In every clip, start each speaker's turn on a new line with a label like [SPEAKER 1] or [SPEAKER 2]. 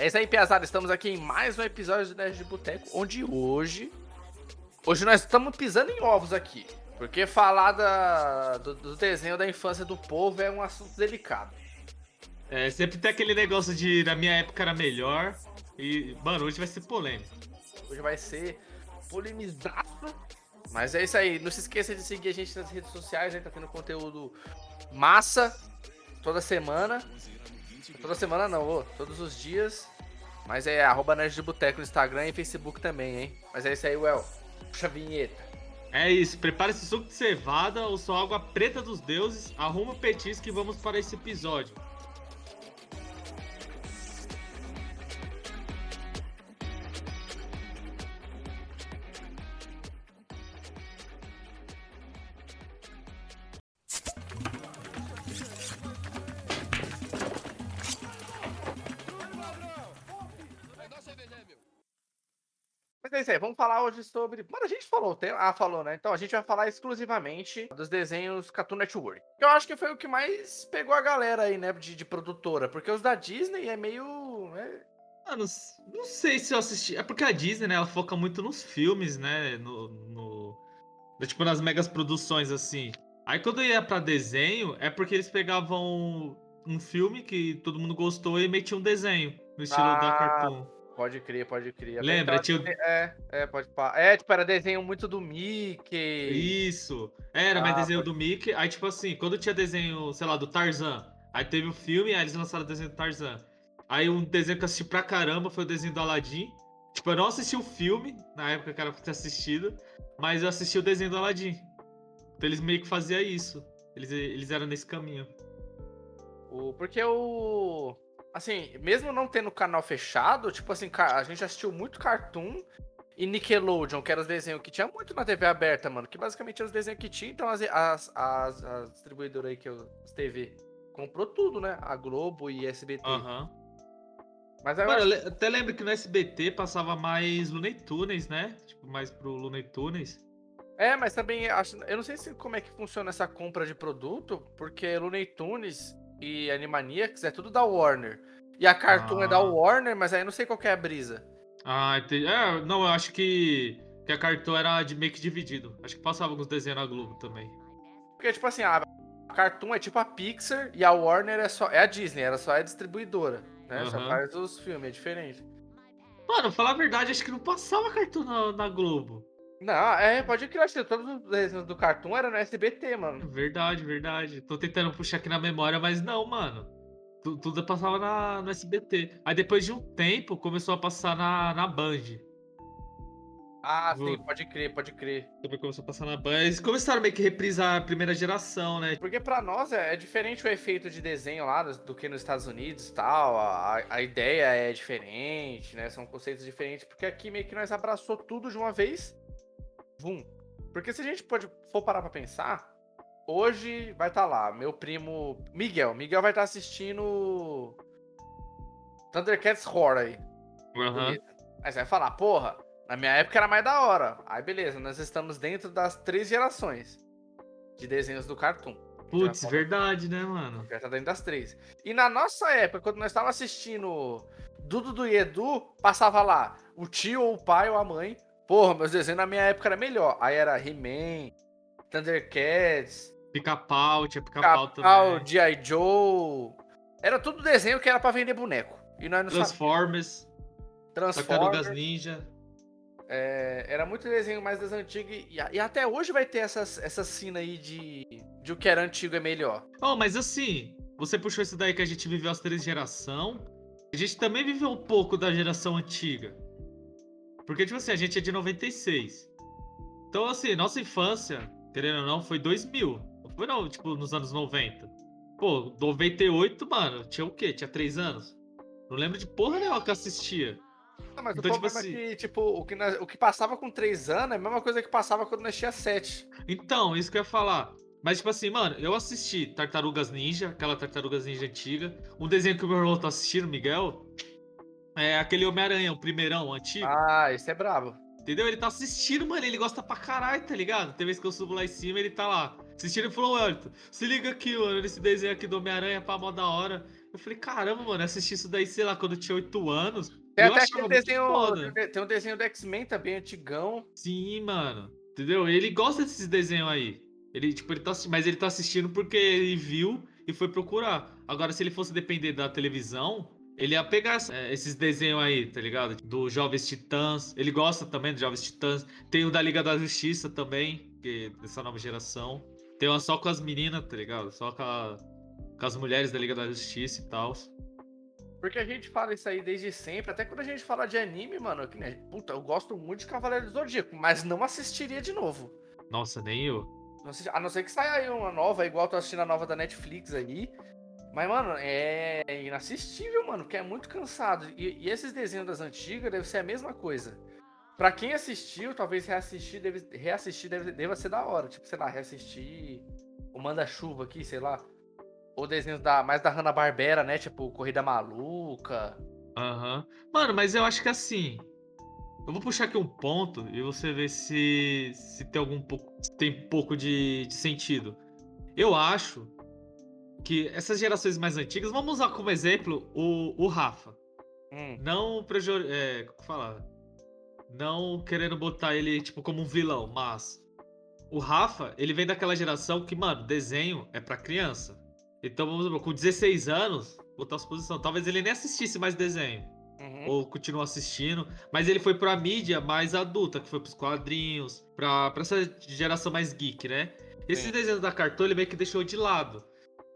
[SPEAKER 1] É isso aí, Piazada. Estamos aqui em mais um episódio do Nerd de Boteco, onde hoje. Hoje nós estamos pisando em ovos aqui. Porque falar da, do, do desenho da infância do povo é um assunto delicado.
[SPEAKER 2] É, sempre tem aquele negócio de na minha época era melhor. E, mano, hoje vai ser polêmico.
[SPEAKER 1] Hoje vai ser polemizado. Mas é isso aí. Não se esqueça de seguir a gente nas redes sociais, a gente tá tendo conteúdo massa toda semana. Toda semana não, ô, todos os dias. Mas é arroba Nerd de Boteco no Instagram e Facebook também, hein? Mas é isso aí, Well. Puxa a vinheta.
[SPEAKER 2] É isso, prepare esse suco de cevada ou sua água preta dos deuses, arruma o petisco e vamos para esse episódio.
[SPEAKER 1] Mas é vamos falar hoje sobre. Mano, a gente falou, tem... ah, falou, né? Então a gente vai falar exclusivamente dos desenhos Cartoon Network. Eu acho que foi o que mais pegou a galera aí, né, de, de produtora, porque os da Disney é meio. É...
[SPEAKER 2] Não, não, sei se eu assisti. É porque a Disney, né, ela foca muito nos filmes, né? No. no... Tipo, nas megas produções, assim. Aí quando ia pra desenho, é porque eles pegavam um filme que todo mundo gostou e metiam um desenho no estilo ah. da Cartoon.
[SPEAKER 1] Pode crer, pode crer.
[SPEAKER 2] Lembra, tio?
[SPEAKER 1] É, é, pode. É, tipo, era desenho muito do Mickey.
[SPEAKER 2] Isso. Era, ah, mas desenho pode... do Mickey. Aí, tipo assim, quando tinha desenho, sei lá, do Tarzan, aí teve o filme, aí eles lançaram o desenho do Tarzan. Aí um desenho que eu assisti pra caramba foi o desenho do Aladdin. Tipo, eu não assisti o filme, na época que era pra ter assistido, mas eu assisti o desenho do Aladdin. Então eles meio que faziam isso. Eles, eles eram nesse caminho.
[SPEAKER 1] O, porque o assim, mesmo não tendo canal fechado, tipo assim, a gente assistiu muito Cartoon e Nickelodeon, que eram os desenhos que tinha muito na TV aberta, mano. Que basicamente eram os desenhos que tinha, então as, as, as, as distribuidoras aí que eu. As TV comprou tudo, né? A Globo e SBT.
[SPEAKER 2] Aham. Uhum. Mas aí Mano, acho... até lembro que no SBT passava mais Looney Tunes, né? Tipo, mais pro Looney Tunes.
[SPEAKER 1] É, mas também acho, eu não sei se como é que funciona essa compra de produto, porque Looney Tunes e Animaniacs é tudo da Warner. E a Cartoon ah. é da ah. Warner, mas aí não sei qual é a brisa.
[SPEAKER 2] Ah, entendi. É, não, eu acho que, que a Cartoon era de, meio que dividido. Acho que passava alguns desenhos na Globo também.
[SPEAKER 1] Porque, tipo assim, a Cartoon é tipo a Pixar e a Warner é só é a Disney, ela só é distribuidora, né? Uhum. Só faz os filmes, é diferente.
[SPEAKER 2] Mano, falar a verdade, acho que não passava Cartoon na, na Globo.
[SPEAKER 1] Não, é, pode criar, todos os desenhos do Cartoon eram no SBT, mano.
[SPEAKER 2] Verdade, verdade. Tô tentando puxar aqui na memória, mas não, mano. Tudo passava na, no SBT. Aí depois de um tempo começou a passar na, na Band.
[SPEAKER 1] Ah, sim, pode crer, pode crer.
[SPEAKER 2] Depois começou a passar na Band. Eles começaram meio que reprisar a primeira geração, né?
[SPEAKER 1] Porque pra nós é, é diferente o efeito de desenho lá do que nos Estados Unidos e tal. A, a ideia é diferente, né? São conceitos diferentes. Porque aqui meio que nós abraçou tudo de uma vez Porque se a gente pode, for parar pra pensar, hoje vai estar tá lá, meu primo Miguel. Miguel vai estar tá assistindo Thundercats Horror aí.
[SPEAKER 2] Uhum. Aí
[SPEAKER 1] você vai falar, porra, na minha época era mais da hora. Aí beleza, nós estamos dentro das três gerações de desenhos do Cartoon.
[SPEAKER 2] Putz, verdade, né, mano?
[SPEAKER 1] Já tá dentro das três. E na nossa época, quando nós estávamos assistindo Dudu do Edu, passava lá o tio ou o pai ou a mãe Porra, meus desenhos na minha época era melhor. Aí era He-Man, Thundercats.
[SPEAKER 2] Pica-pau, tinha pica-pau pica também.
[SPEAKER 1] G.I. Joe. Era tudo desenho que era pra vender boneco. E nós não
[SPEAKER 2] Transformers.
[SPEAKER 1] Transformers.
[SPEAKER 2] Tartarugas Ninja.
[SPEAKER 1] É, era muito desenho mais das antigas. E, e, até hoje vai ter essas, essa cena aí de, de o que era antigo é melhor.
[SPEAKER 2] Oh, mas assim, você puxou isso daí que a gente viveu as três gerações. A gente também viveu um pouco da geração antiga. Porque, tipo assim, a gente é de 96. Então, assim, nossa infância, querendo ou não, foi 2000. Não foi, não, tipo, nos anos 90. Pô, 98, mano, tinha o quê? Tinha 3 anos? Não lembro de porra nenhuma que assistia.
[SPEAKER 1] Não, mas então, o tipo assim... é que, tipo, o que, o que passava com 3 anos é a mesma coisa que passava quando nós tinha 7.
[SPEAKER 2] Então, isso que eu ia falar. Mas, tipo assim, mano, eu assisti Tartarugas Ninja, aquela Tartarugas Ninja antiga. Um desenho que o meu irmão tá assistindo, Miguel, é aquele Homem-Aranha, o primeirão, o antigo.
[SPEAKER 1] Ah, esse é brabo.
[SPEAKER 2] Entendeu? Ele tá assistindo, mano. Ele gosta pra caralho, tá ligado? Tem vez que eu subo lá em cima, ele tá lá. Assistindo e falou, Wellington, se liga aqui, mano, nesse desenho aqui do Homem-Aranha pra mó da hora. Eu falei, caramba, mano, assisti isso daí, sei lá, quando eu tinha 8 anos.
[SPEAKER 1] Tem
[SPEAKER 2] eu
[SPEAKER 1] até aquele desenho.
[SPEAKER 2] foda.
[SPEAKER 1] Tem um desenho do X-Men também, antigão.
[SPEAKER 2] Sim, mano. Entendeu? Ele gosta desses desenhos aí. Ele, tipo, ele tá, mas ele tá assistindo porque ele viu e foi procurar. Agora, se ele fosse depender da televisão, ele ia pegar eh, esses desenhos aí, tá ligado? Do Jovens Titãs. Ele gosta também dos Jovens Titãs. Tem o da Liga da Justiça também, que é dessa nova geração. Tem uma só com as meninas, tá ligado? Só com, a- com as mulheres da Liga da Justiça e tal.
[SPEAKER 1] Porque a gente fala isso aí desde sempre, até quando a gente fala de anime, mano. que nem- Puta, eu gosto muito de Cavaleiro do Zodíaco, mas não assistiria de novo.
[SPEAKER 2] Nossa, nem eu.
[SPEAKER 1] Não assisti- A não ser que saia aí uma nova, igual eu tô assistindo a nova da Netflix aí. Mas, mano, é inassistível, mano, porque é muito cansado. E, e esses desenhos das antigas deve ser a mesma coisa. Pra quem assistiu, talvez reassistir, deve, reassistir deve, deva ser da hora. Tipo, sei lá, reassistir o Manda-Chuva aqui, sei lá. Ou desenhos da, mais da Hanna-Barbera, né? Tipo, Corrida Maluca.
[SPEAKER 2] Aham. Mano, mas eu acho que assim. Eu vou puxar aqui um ponto e você vê se, se tem algum pouco, tem pouco de, de sentido. Eu acho que essas gerações mais antigas, vamos usar como exemplo o, o Rafa.
[SPEAKER 1] Hum,
[SPEAKER 2] Não prejur, é, como que fala? Não querendo botar ele tipo como um vilão, mas o Rafa, ele vem daquela geração que, mano, desenho é pra criança. Então vamos supor, com 16 anos, botar a suposição, talvez ele nem assistisse mais desenho
[SPEAKER 1] uhum.
[SPEAKER 2] ou continua assistindo, mas ele foi pra mídia mais adulta, que foi pros quadrinhos, pra, pra essa geração mais geek, né? Esse
[SPEAKER 1] Sim.
[SPEAKER 2] desenho da Cartoon ele meio que deixou de lado.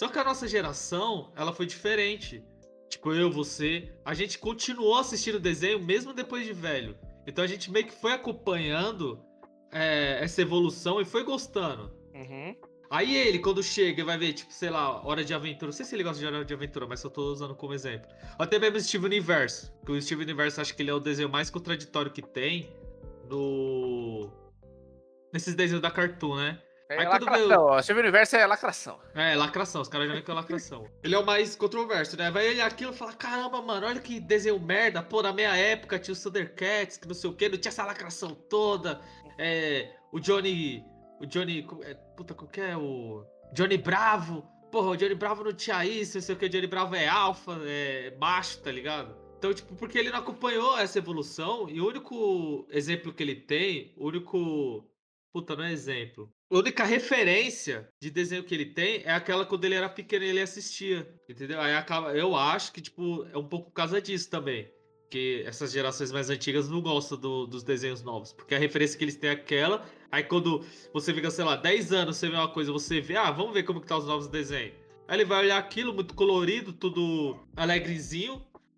[SPEAKER 2] Só que a nossa geração, ela foi diferente. Tipo, eu, você, a gente continuou assistindo o desenho mesmo depois de velho. Então a gente meio que foi acompanhando é, essa evolução e foi gostando.
[SPEAKER 1] Uhum.
[SPEAKER 2] Aí ele, quando chega vai ver, tipo, sei lá, Hora de Aventura. Não sei se ele gosta de Hora de Aventura, mas eu tô usando como exemplo. Até mesmo Steve Universo. Que o Steve Universo acho que ele é o desenho mais contraditório que tem no. Nesses desenhos da Cartoon, né?
[SPEAKER 1] É
[SPEAKER 2] Aí quando
[SPEAKER 1] lacração,
[SPEAKER 2] veio-
[SPEAKER 1] ó. Steven Universo é lacração.
[SPEAKER 2] É, lacração, os caras já veem que é lacração. Ele é o mais controverso, né? Vai olhar aquilo e falar: caramba, mano, olha que desenho merda. Pô, na minha época tinha o Thundercats, que não sei o que, não tinha essa lacração toda. É, o Johnny. O Johnny. é, puta, qual que é? O. Johnny Bravo. Porra, o Johnny Bravo não tinha isso, não sei o que. O Johnny Bravo é alfa, é macho, tá ligado? Então, tipo, porque ele não acompanhou essa evolução e o único exemplo que ele tem, o único. Puta, não é exemplo. A única referência de desenho que ele tem é aquela quando ele era pequeno e ele assistia. Entendeu? Aí acaba. Eu acho que, tipo, é um pouco por causa disso também. Que essas gerações mais antigas não gostam do- dos desenhos novos. Porque a referência que eles têm é aquela. Aí quando você fica, sei lá, 10 anos, você vê uma coisa, você vê, ah, vamos ver como que tá os novos desenhos. Aí ele vai olhar aquilo, muito colorido, tudo alegrezinho.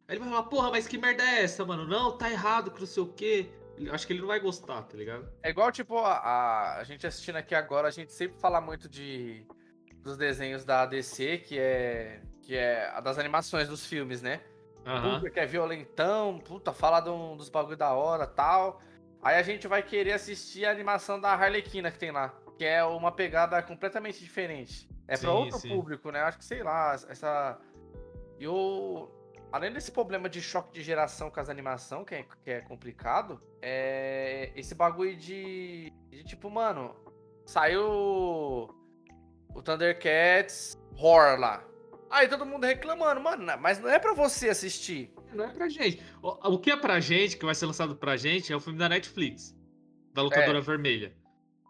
[SPEAKER 2] Aí ele vai falar, porra, mas que merda é essa, mano? Não, tá errado, que não sei o quê. Acho que ele não vai gostar, tá ligado?
[SPEAKER 1] É igual, tipo, a, a, a gente assistindo aqui agora, a gente sempre fala muito de dos desenhos da DC, que é que é a das animações dos filmes, né? Puta, que é violentão, puta, fala de um- dos bagulho da hora tal. Aí a gente vai querer assistir a animação da Harlequina que tem lá, que é uma pegada completamente diferente. É pra
[SPEAKER 2] Sim,
[SPEAKER 1] outro
[SPEAKER 2] sim.
[SPEAKER 1] público, né? Acho que sei lá, essa. E o. Além desse problema de choque de geração com as animações, que é, que é complicado, é esse bagulho de, de tipo, mano, saiu o Thundercats Horror lá. Aí todo mundo reclamando, mano, mas não é pra você assistir.
[SPEAKER 2] Não é pra gente. O, o que é pra gente, que vai ser lançado pra gente, é o filme da Netflix. Da locadora vermelha.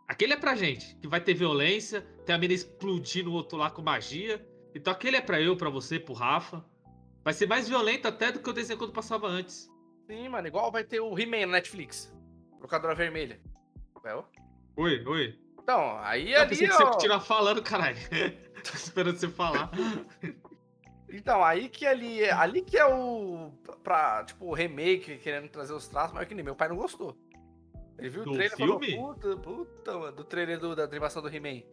[SPEAKER 2] Aquele é pra gente, que vai ter violência, tem a mina explodindo o outro lá com magia. Então aquele é pra eu, pra você, pro Rafa. Vai ser mais violento até do que o desenho quando passava antes.
[SPEAKER 1] Sim, mano, igual vai ter o He-Man na Netflix. Locadora vermelha. Well.
[SPEAKER 2] Oi, oi.
[SPEAKER 1] Então, aí
[SPEAKER 2] Eu
[SPEAKER 1] ali,
[SPEAKER 2] pensei que
[SPEAKER 1] ó.
[SPEAKER 2] você continuar falando, caralho. Tô esperando você falar.
[SPEAKER 1] Então, aí que ali, ali que é o pra, tipo, o remake, querendo trazer os traços, mas que nem meu pai não gostou. Ele viu
[SPEAKER 2] Do
[SPEAKER 1] o trailer e
[SPEAKER 2] filme?
[SPEAKER 1] falou, puta, puta, mano, do trailer do- da animação do He-Man.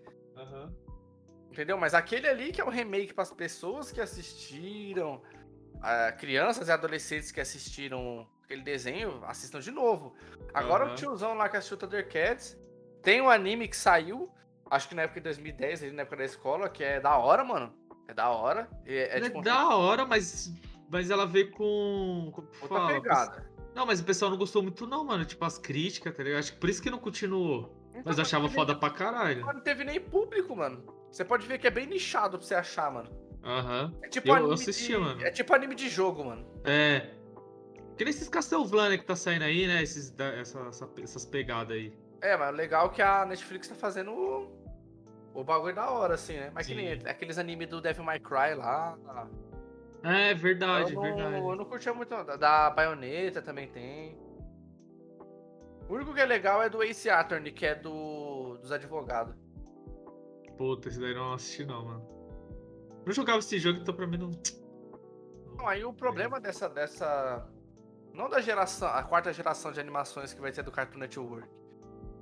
[SPEAKER 1] Entendeu? Mas aquele ali que é o remake para as pessoas que assistiram, ah, crianças e adolescentes que assistiram aquele desenho, assistam de novo. Agora
[SPEAKER 2] Aham.
[SPEAKER 1] o tiozão lá que assistiu Thundercats, tem um anime que saiu, acho que na época de 2010, ali na época da escola, que é da hora, mano. É da hora. É, é
[SPEAKER 2] É,
[SPEAKER 1] tipo,
[SPEAKER 2] da hora, mas, mas ela veio com. Que
[SPEAKER 1] outra
[SPEAKER 2] fala?
[SPEAKER 1] pegada.
[SPEAKER 2] Não, mas o pessoal não gostou muito, não, mano. Tipo, as críticas, tá ligado? Acho que por isso que não continuou.
[SPEAKER 1] Então,
[SPEAKER 2] Mas eu achava foda pra caralho.
[SPEAKER 1] nem- Não teve nem público, mano. Você pode ver que é bem nichado pra você achar, mano.
[SPEAKER 2] Aham.
[SPEAKER 1] É tipo
[SPEAKER 2] Eu- eu
[SPEAKER 1] anime
[SPEAKER 2] assistia,
[SPEAKER 1] de...
[SPEAKER 2] mano.
[SPEAKER 1] É tipo anime de jogo, mano.
[SPEAKER 2] É. Que nem esses Castlevania que tá saindo aí, né? Esses, essa- essa- essas pegadas aí.
[SPEAKER 1] É, mas legal que a Netflix tá fazendo o, o bagulho da hora, assim, né? Mas que
[SPEAKER 2] Sim.
[SPEAKER 1] nem aqueles animes do Devil May Cry lá.
[SPEAKER 2] É, verdade,
[SPEAKER 1] eu, não,
[SPEAKER 2] verdade.
[SPEAKER 1] eu não curtia muito, não. Da, da Bayonetta também tem. O único que é legal é do Ace Attorney, que é do, dos advogados.
[SPEAKER 2] Puta, esse daí eu não assisti, não, mano. Não jogava esse jogo, então pra mim não.
[SPEAKER 1] Não, aí o problema dessa, dessa. Não da geração, a quarta geração de animações que vai ter do Cartoon Network.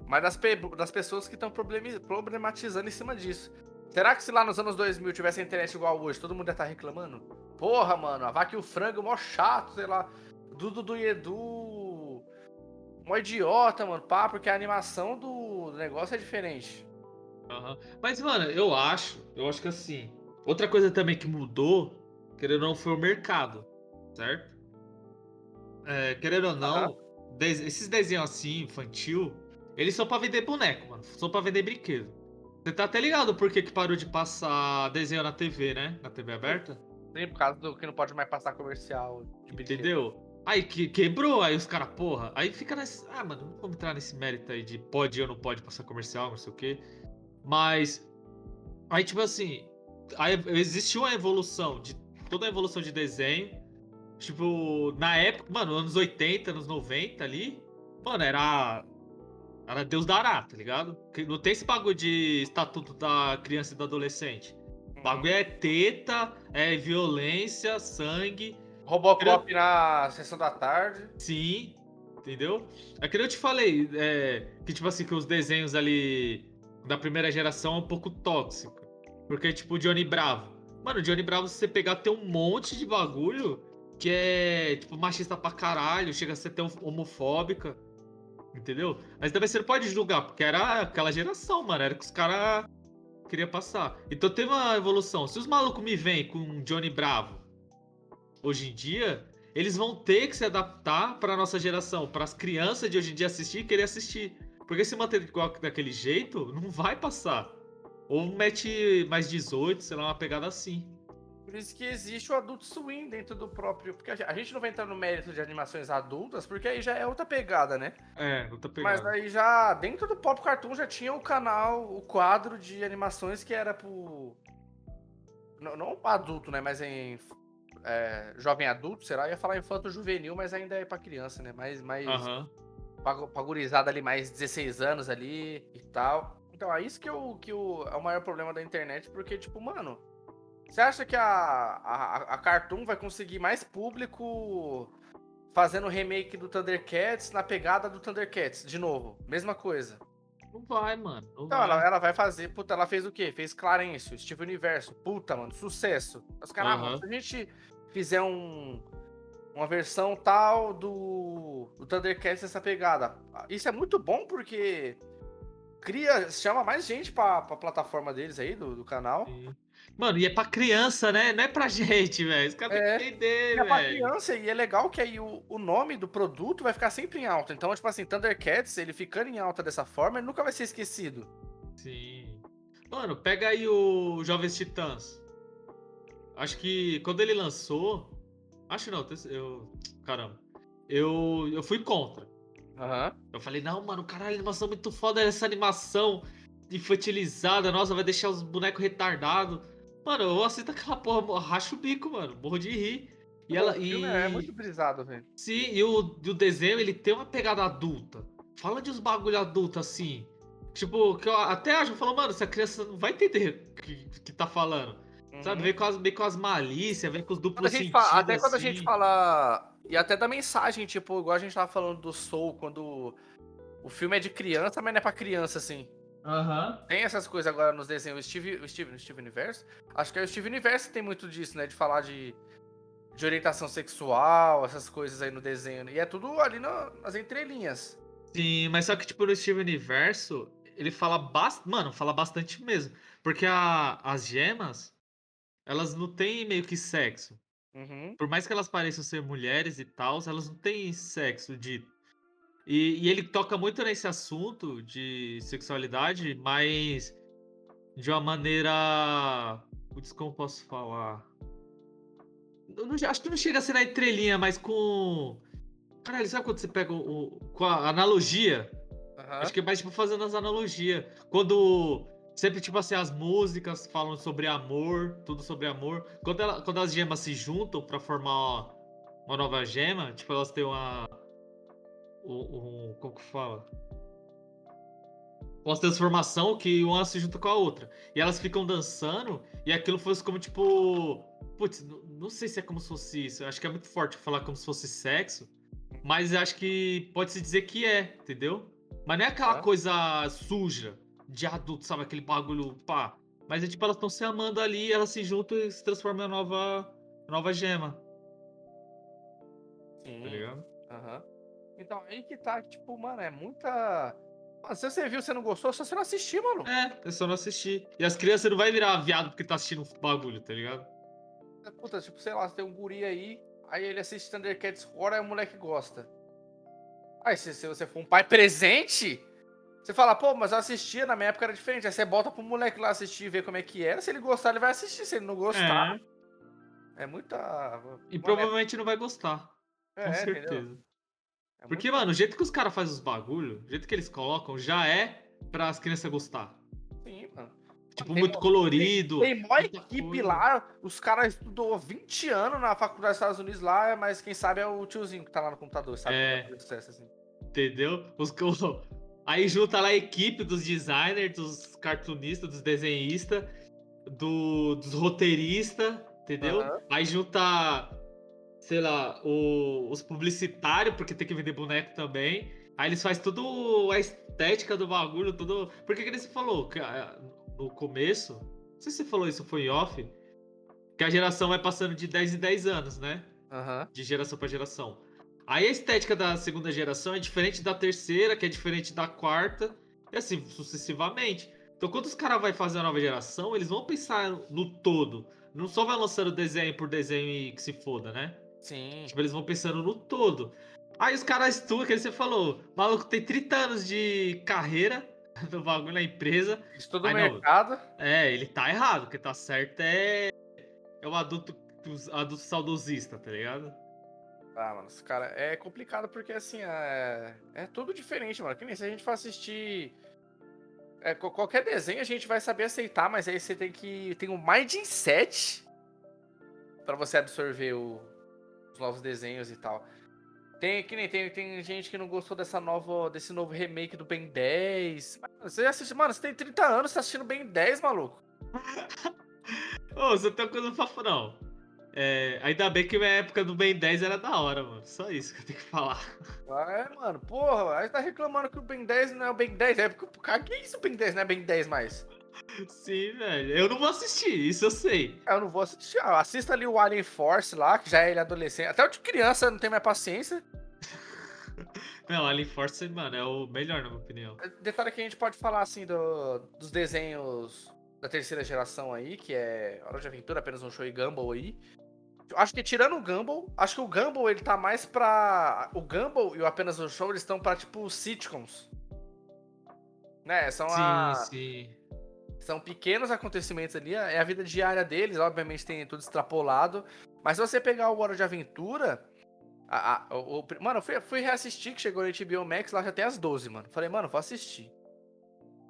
[SPEAKER 1] Mas das, pe- das pessoas que estão problematizando em cima disso. Será que se lá nos anos 2000 tivesse a internet igual hoje, todo mundo ia estar reclamando? Porra, mano, a vaca e o frango, mó chato, sei lá. Dudu do Edu. Mó idiota, mano, pá, porque a animação do negócio é diferente.
[SPEAKER 2] Aham. Mas, mano, eu acho, eu acho que assim. Outra coisa também que mudou, querendo ou não, foi o mercado, certo? É, querendo ou não, des- esses desenhos assim, infantil, eles são pra vender boneco, mano. São pra vender brinquedo. Você tá até ligado por que, que parou de passar desenho na TV, né? Na TV aberta?
[SPEAKER 1] Nem por causa do que não pode mais passar comercial de brinquedo.
[SPEAKER 2] Entendeu? Aí que, quebrou, aí os caras, porra, aí fica nesse. Ah, mano, não vamos entrar nesse mérito aí de pode ou não pode passar comercial, não sei o quê. Mas. Aí, tipo assim. Aí existiu uma evolução, de toda a evolução de desenho. Tipo, na época, mano, anos 80, anos 90 ali. Mano, era. Era Deus dará, tá ligado? Não tem esse bagulho de estatuto da criança e do adolescente. O
[SPEAKER 1] Uhum.
[SPEAKER 2] bagulho é teta, é violência, sangue.
[SPEAKER 1] Robocop na sessão da tarde.
[SPEAKER 2] Sim, entendeu? É que nem eu te falei, é, que tipo assim, que os desenhos ali da primeira geração é um pouco tóxico. Porque, tipo, Johnny Bravo. Mano, Johnny Bravo, se você pegar, tem um monte de bagulho que é, tipo, machista pra caralho, chega a ser até homofóbica. Entendeu? Mas também você não pode julgar, porque era aquela geração, mano. Era que os caras queriam passar. Então teve uma evolução. Se os malucos me vêm com Johnny Bravo hoje em dia, eles vão ter que se adaptar pra nossa geração, para as crianças de hoje em dia assistir e querer assistir. Porque se manter igual daquele jeito, não vai passar. Ou mete mais 18, sei lá, uma pegada assim.
[SPEAKER 1] Por isso que existe o Adult Swim dentro do próprio. Porque a gente- não vai entrar no mérito de animações adultas, porque aí já é outra pegada, né?
[SPEAKER 2] É, não tá
[SPEAKER 1] Mas aí já, dentro do Pop Cartoon, já tinha o canal, o quadro de animações que era pro. Não, não adulto, né? Mas em. é, jovem adulto, será? Eu ia falar infanto juvenil, mas ainda é pra criança, né? Mais, mais
[SPEAKER 2] Aham.
[SPEAKER 1] pra, pra gurizada ali, mais 16 anos ali e tal. Então, é isso que, eu, que eu, é o maior problema da internet, porque, tipo, mano, você acha que a, a, a Cartoon vai conseguir mais público fazendo remake do Thundercats na pegada do Thundercats, de novo? Mesma coisa.
[SPEAKER 2] Não vai, mano. Não
[SPEAKER 1] Então,
[SPEAKER 2] vai.
[SPEAKER 1] ela, ela vai fazer, puta, ela fez o quê? Fez Clarencio, Steve Universo, puta, mano, sucesso. Os caras, mano, se a gente fizer um, uma versão tal do, do Thundercats nessa pegada, isso é muito bom porque cria, chama mais gente pra, pra plataforma deles aí, do, do canal.
[SPEAKER 2] Sim. Mano, e é pra criança, né? Não é pra gente, velho. Os caras
[SPEAKER 1] É.
[SPEAKER 2] têm que entender,
[SPEAKER 1] é pra criança, e é legal que aí o, o nome do produto vai ficar sempre em alta. Então, tipo assim, Thundercats, ele ficando em alta dessa forma, ele nunca vai ser esquecido.
[SPEAKER 2] Sim. Mano, pega aí o Jovens Titãs. Acho que quando ele lançou. Acho não, eu. Caramba. Eu, eu fui contra.
[SPEAKER 1] Aham.
[SPEAKER 2] Eu falei, não, mano, caralho, animação muito foda essa animação infantilizada. Nossa, vai deixar os bonecos retardados. Mano, eu assisto aquela porra, eu racho o bico, mano. Morro de rir. E ela.
[SPEAKER 1] O filme
[SPEAKER 2] E...
[SPEAKER 1] é muito brisado, velho.
[SPEAKER 2] Sim, e o, e o desenho ele tem uma pegada adulta. Fala de uns bagulho adulto assim. Tipo, que eu até acho, eu falo, mano, essa criança não vai entender o que, que tá falando. Sabe?
[SPEAKER 1] Uhum.
[SPEAKER 2] Vem com as, vem com as malícias, vem com os duplos sentidos.
[SPEAKER 1] fala- até quando a
[SPEAKER 2] assim.
[SPEAKER 1] gente fala. E até da mensagem, tipo, igual a gente tava falando do Soul, quando o filme é de criança, mas não é pra criança, assim.
[SPEAKER 2] Aham.
[SPEAKER 1] Tem essas coisas agora nos desenhos. O Steve, o Steve, no Steve Universo? Acho que é o Steve Universo que tem muito disso, né? De falar de, de orientação sexual, essas coisas aí no desenho. E é tudo ali na- nas entrelinhas.
[SPEAKER 2] Sim, mas só que, tipo, no Steven Universo, ele fala bastante. Mano, fala bastante mesmo. Porque a- as gemas, elas não têm meio que sexo.
[SPEAKER 1] Uhum.
[SPEAKER 2] Por mais que elas pareçam ser mulheres e tal, elas não têm sexo dito. E, e ele toca muito nesse assunto de sexualidade, mas de uma maneira. Putz, como posso falar? Eu não- acho que não chega a ser na entrelinha, mas com. Caralho, sabe quando você pega o, o- com a analogia?
[SPEAKER 1] aham.
[SPEAKER 2] Acho que é mais tipo fazendo as analogias. Quando. Sempre, tipo assim, as músicas falam sobre amor, tudo sobre amor. Quando, ela- quando as gemas se juntam pra formar uma nova gema, tipo, elas têm uma. Um, um- como que fala? Uma transformação que uma se junta com a outra. E elas ficam dançando, e aquilo fosse como tipo. Putz, não, não sei se é como se fosse isso. Acho que é muito forte falar como se fosse sexo. Mas acho que pode-se dizer que é, entendeu? Mas não é aquela
[SPEAKER 1] Tá.
[SPEAKER 2] coisa suja de adulto, sabe? Aquele bagulho, pá. Mas é tipo, elas estão se amando ali, elas se juntam e se transformam em nova, nova gema,
[SPEAKER 1] Sim.
[SPEAKER 2] tá ligado?
[SPEAKER 1] Aham. Então, aí que tá, tipo, mano, é muita. Mano, se você viu, você não gostou, só você não assistir, mano.
[SPEAKER 2] É, é só não assistir. E as crianças não vai virar viado porque tá assistindo um bagulho, tá ligado?
[SPEAKER 1] Puta, tipo, sei lá, tem um guri aí, aí ele assiste Thundercats Horror, aí o moleque gosta. Aí se, se você for um pai presente, você fala, pô, mas eu assistia, na minha época era diferente. Aí você bota pro moleque lá assistir e ver como é que era. Se ele gostar, ele vai assistir. Se ele não gostar,
[SPEAKER 2] É,
[SPEAKER 1] é, muita.
[SPEAKER 2] e
[SPEAKER 1] mano,
[SPEAKER 2] provavelmente não vai gostar,
[SPEAKER 1] é,
[SPEAKER 2] com certeza.
[SPEAKER 1] entendeu? É
[SPEAKER 2] Porque,
[SPEAKER 1] muito-
[SPEAKER 2] mano, o jeito que os caras fazem os bagulho, o jeito que eles colocam, já é para as crianças gostar.
[SPEAKER 1] Sim, mano.
[SPEAKER 2] Tipo,
[SPEAKER 1] Tem
[SPEAKER 2] muito
[SPEAKER 1] mó-
[SPEAKER 2] colorido.
[SPEAKER 1] Tem mó
[SPEAKER 2] muita
[SPEAKER 1] equipe
[SPEAKER 2] coisa.
[SPEAKER 1] lá, os caras estudou 20 anos na faculdade dos Estados Unidos lá, mas quem sabe é o tiozinho que tá lá no computador, sabe?
[SPEAKER 2] É.
[SPEAKER 1] Sucesso, assim.
[SPEAKER 2] Entendeu? Os, aí junta lá a equipe dos designers, dos cartunistas, dos desenhistas, do, dos roteiristas, entendeu?
[SPEAKER 1] Aham.
[SPEAKER 2] Aí junta, sei lá, o- os publicitários, porque tem que vender boneco também. Aí eles fazem tudo a estética do bagulho, tudo. Porque que nem você falou que, ah, no começo, não sei se você falou isso foi off, que a geração vai passando de 10 em 10 anos, né?
[SPEAKER 1] Aham.
[SPEAKER 2] de geração para geração. Aí a estética da segunda geração é diferente da terceira, que é diferente da quarta, e assim sucessivamente. Então, quando os caras vão fazer a nova geração, eles vão pensar no todo. Não só vai lançando desenho por desenho e que se foda, né?
[SPEAKER 1] Sim.
[SPEAKER 2] Tipo, eles vão pensando no todo. Aí os caras estudam, que você falou, o maluco tem 30 anos de carreira do bagulho na empresa.
[SPEAKER 1] Do
[SPEAKER 2] não.
[SPEAKER 1] mercado.
[SPEAKER 2] É, ele tá errado, o que tá certo é. É o adulto, adulto saudosista, tá ligado?
[SPEAKER 1] Ah, mano, cara é complicado porque assim, é, é tudo diferente, mano. Que nem se a gente for assistir. é, qualquer desenho a gente vai saber aceitar, mas aí você tem que. Tem um mindset pra você absorver o- os novos desenhos e tal. Tem que nem tem, tem gente que não gostou dessa nova, desse novo remake do Ben 10. Mano, Você assiste, mano, você tem 30 anos, você tá assistindo Ben 10, maluco.
[SPEAKER 2] Ô, você tem uma coisa pra falar, não. É, ainda bem que minha época do Ben 10 era da hora, mano. Só isso que eu tenho que falar.
[SPEAKER 1] É, mano, porra, aí tá reclamando que o Ben 10 não é o Ben 10, é porque, cara, que isso o Ben 10 não é Ben 10 mais?
[SPEAKER 2] Sim, velho. Eu não vou assistir, isso eu sei.
[SPEAKER 1] Eu não vou assistir. Ah, assista ali o Alien Force lá, que já é ele adolescente. Até o de criança não tem mais paciência.
[SPEAKER 2] Não, Alien Force, mano, é o melhor, na minha opinião.
[SPEAKER 1] Detalhe que a gente pode falar assim do- dos desenhos da terceira geração aí, que é Hora de Aventura, apenas um show e Gumball aí. Acho que tirando o Gumball, acho que o Gumball ele tá mais pra. O Gumball e o apenas um show eles estão pra tipo sitcoms. Né? São
[SPEAKER 2] Sim,
[SPEAKER 1] a.
[SPEAKER 2] sim.
[SPEAKER 1] São pequenos acontecimentos ali, é a vida diária deles, obviamente tem tudo extrapolado. Mas se você pegar o Hora de Aventura. a- a- o- o- mano, eu fui, fui reassistir, que chegou no HBO Max, lá já tem as 12, mano. Falei, mano, vou assistir.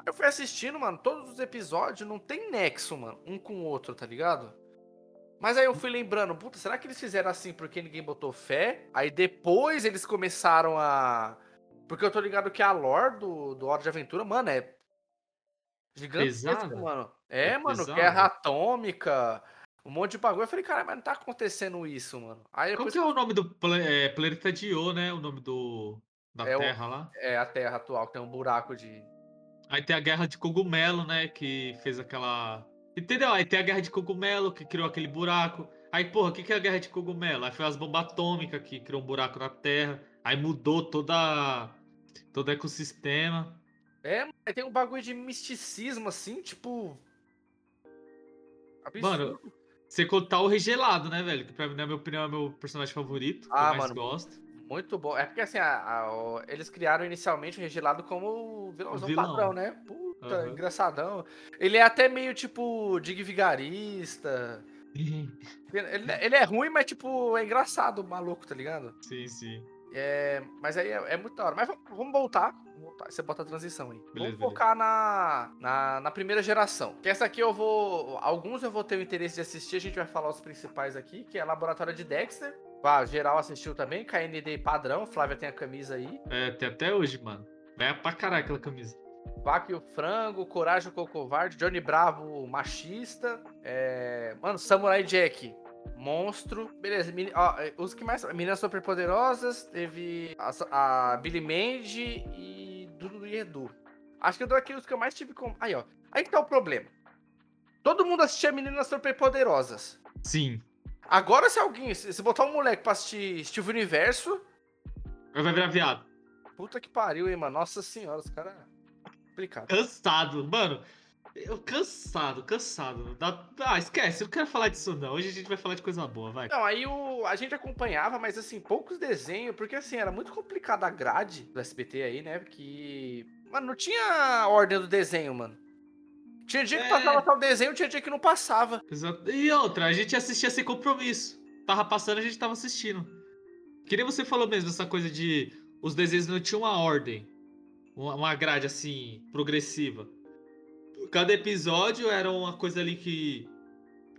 [SPEAKER 1] Eu fui assistindo, mano, todos os episódios não tem nexo, mano, um com o outro, tá ligado? Mas aí eu fui lembrando, puta, será que eles fizeram assim porque ninguém botou fé? Aí depois eles começaram a. Porque eu tô ligado que a lore do, do Hora de Aventura, mano, é. Gigantesca,
[SPEAKER 2] Pesada?
[SPEAKER 1] mano. É,
[SPEAKER 2] É
[SPEAKER 1] mano,
[SPEAKER 2] pesada?
[SPEAKER 1] guerra atômica, um monte de bagulho. Eu falei, cara, mas não tá acontecendo isso, mano. Aí
[SPEAKER 2] Qual que é o nome do pla- é, planeta de Io, né? O nome do da
[SPEAKER 1] É o-
[SPEAKER 2] Terra lá.
[SPEAKER 1] é a Terra atual, que tem um buraco de.
[SPEAKER 2] Aí tem a guerra de cogumelo, né? Que fez aquela. Entendeu? Aí tem a guerra de cogumelo que criou aquele buraco. Aí, porra, o que, que é a guerra de cogumelo? Aí foi as bombas atômicas que criou um buraco na Terra. Aí mudou toda todo o ecossistema.
[SPEAKER 1] É, aí tem um bagulho de misticismo, assim, tipo. Absurdo.
[SPEAKER 2] Mano, Você contar o regelado, né, velho? Que pra mim, na minha opinião, é meu personagem favorito. que
[SPEAKER 1] Ah,
[SPEAKER 2] eu mais
[SPEAKER 1] mano,
[SPEAKER 2] gosto.
[SPEAKER 1] Muito bom. É porque assim, a- a- o- eles criaram inicialmente o Regelado como o vilãozão
[SPEAKER 2] vilão.
[SPEAKER 1] padrão, né? Puta,
[SPEAKER 2] Aham.
[SPEAKER 1] engraçadão. Ele é até meio tipo Dig Vigarista. Ele, ele é ruim, mas tipo, é engraçado, maluco, tá ligado?
[SPEAKER 2] sim, sim.
[SPEAKER 1] É, mas aí é, é muito da hora. Mas vamos, vamos voltar. Você bota a transição aí.
[SPEAKER 2] Beleza,
[SPEAKER 1] vamos focar na, na, na primeira geração. Que essa aqui eu vou. Alguns eu vou ter o interesse de assistir. A gente vai falar os principais aqui, que é Laboratório de Dexter. Ah, geral assistiu também. KND padrão. Flávia tem a camisa aí.
[SPEAKER 2] É, tem até hoje, mano. Vai pra caralho aquela camisa.
[SPEAKER 1] Vaca e o Frango, Coragem com o Covarde, Johnny Bravo, machista. É... Mano, Samurai Jack, monstro. Beleza, meni- ó, é, os que mais. Meninas Superpoderosas, teve a, a Billy Mandy e Dudu e Edu. Acho que eu dou aqui os que eu mais tive com. Aí, ó. Aí que tá o problema. Todo mundo assistia Meninas Superpoderosas.
[SPEAKER 2] Sim.
[SPEAKER 1] Agora, se alguém. Se, se botar um moleque pra assistir Steve Universo.
[SPEAKER 2] Vai virar viado.
[SPEAKER 1] Puta que pariu, hein, mano. Nossa senhora, os caras. Complicado.
[SPEAKER 2] Cansado, mano. Eu cansado, cansado. Ah, esquece, eu não quero falar disso não. Hoje a gente vai falar de coisa boa, vai.
[SPEAKER 1] Não, aí o, a gente acompanhava, mas assim, poucos desenhos, porque assim, era muito complicado a grade do SBT aí, né? Porque. Mano, não tinha ordem do desenho, mano. Tinha dia que
[SPEAKER 2] É.
[SPEAKER 1] passava tal desenho, tinha dia que não passava.
[SPEAKER 2] Exato. E outra, a gente assistia sem compromisso. Tava passando, a gente tava assistindo. Que nem você falou mesmo, essa coisa de os desenhos não tinham uma ordem. Uma, grade assim, progressiva. Cada episódio era uma coisa ali que.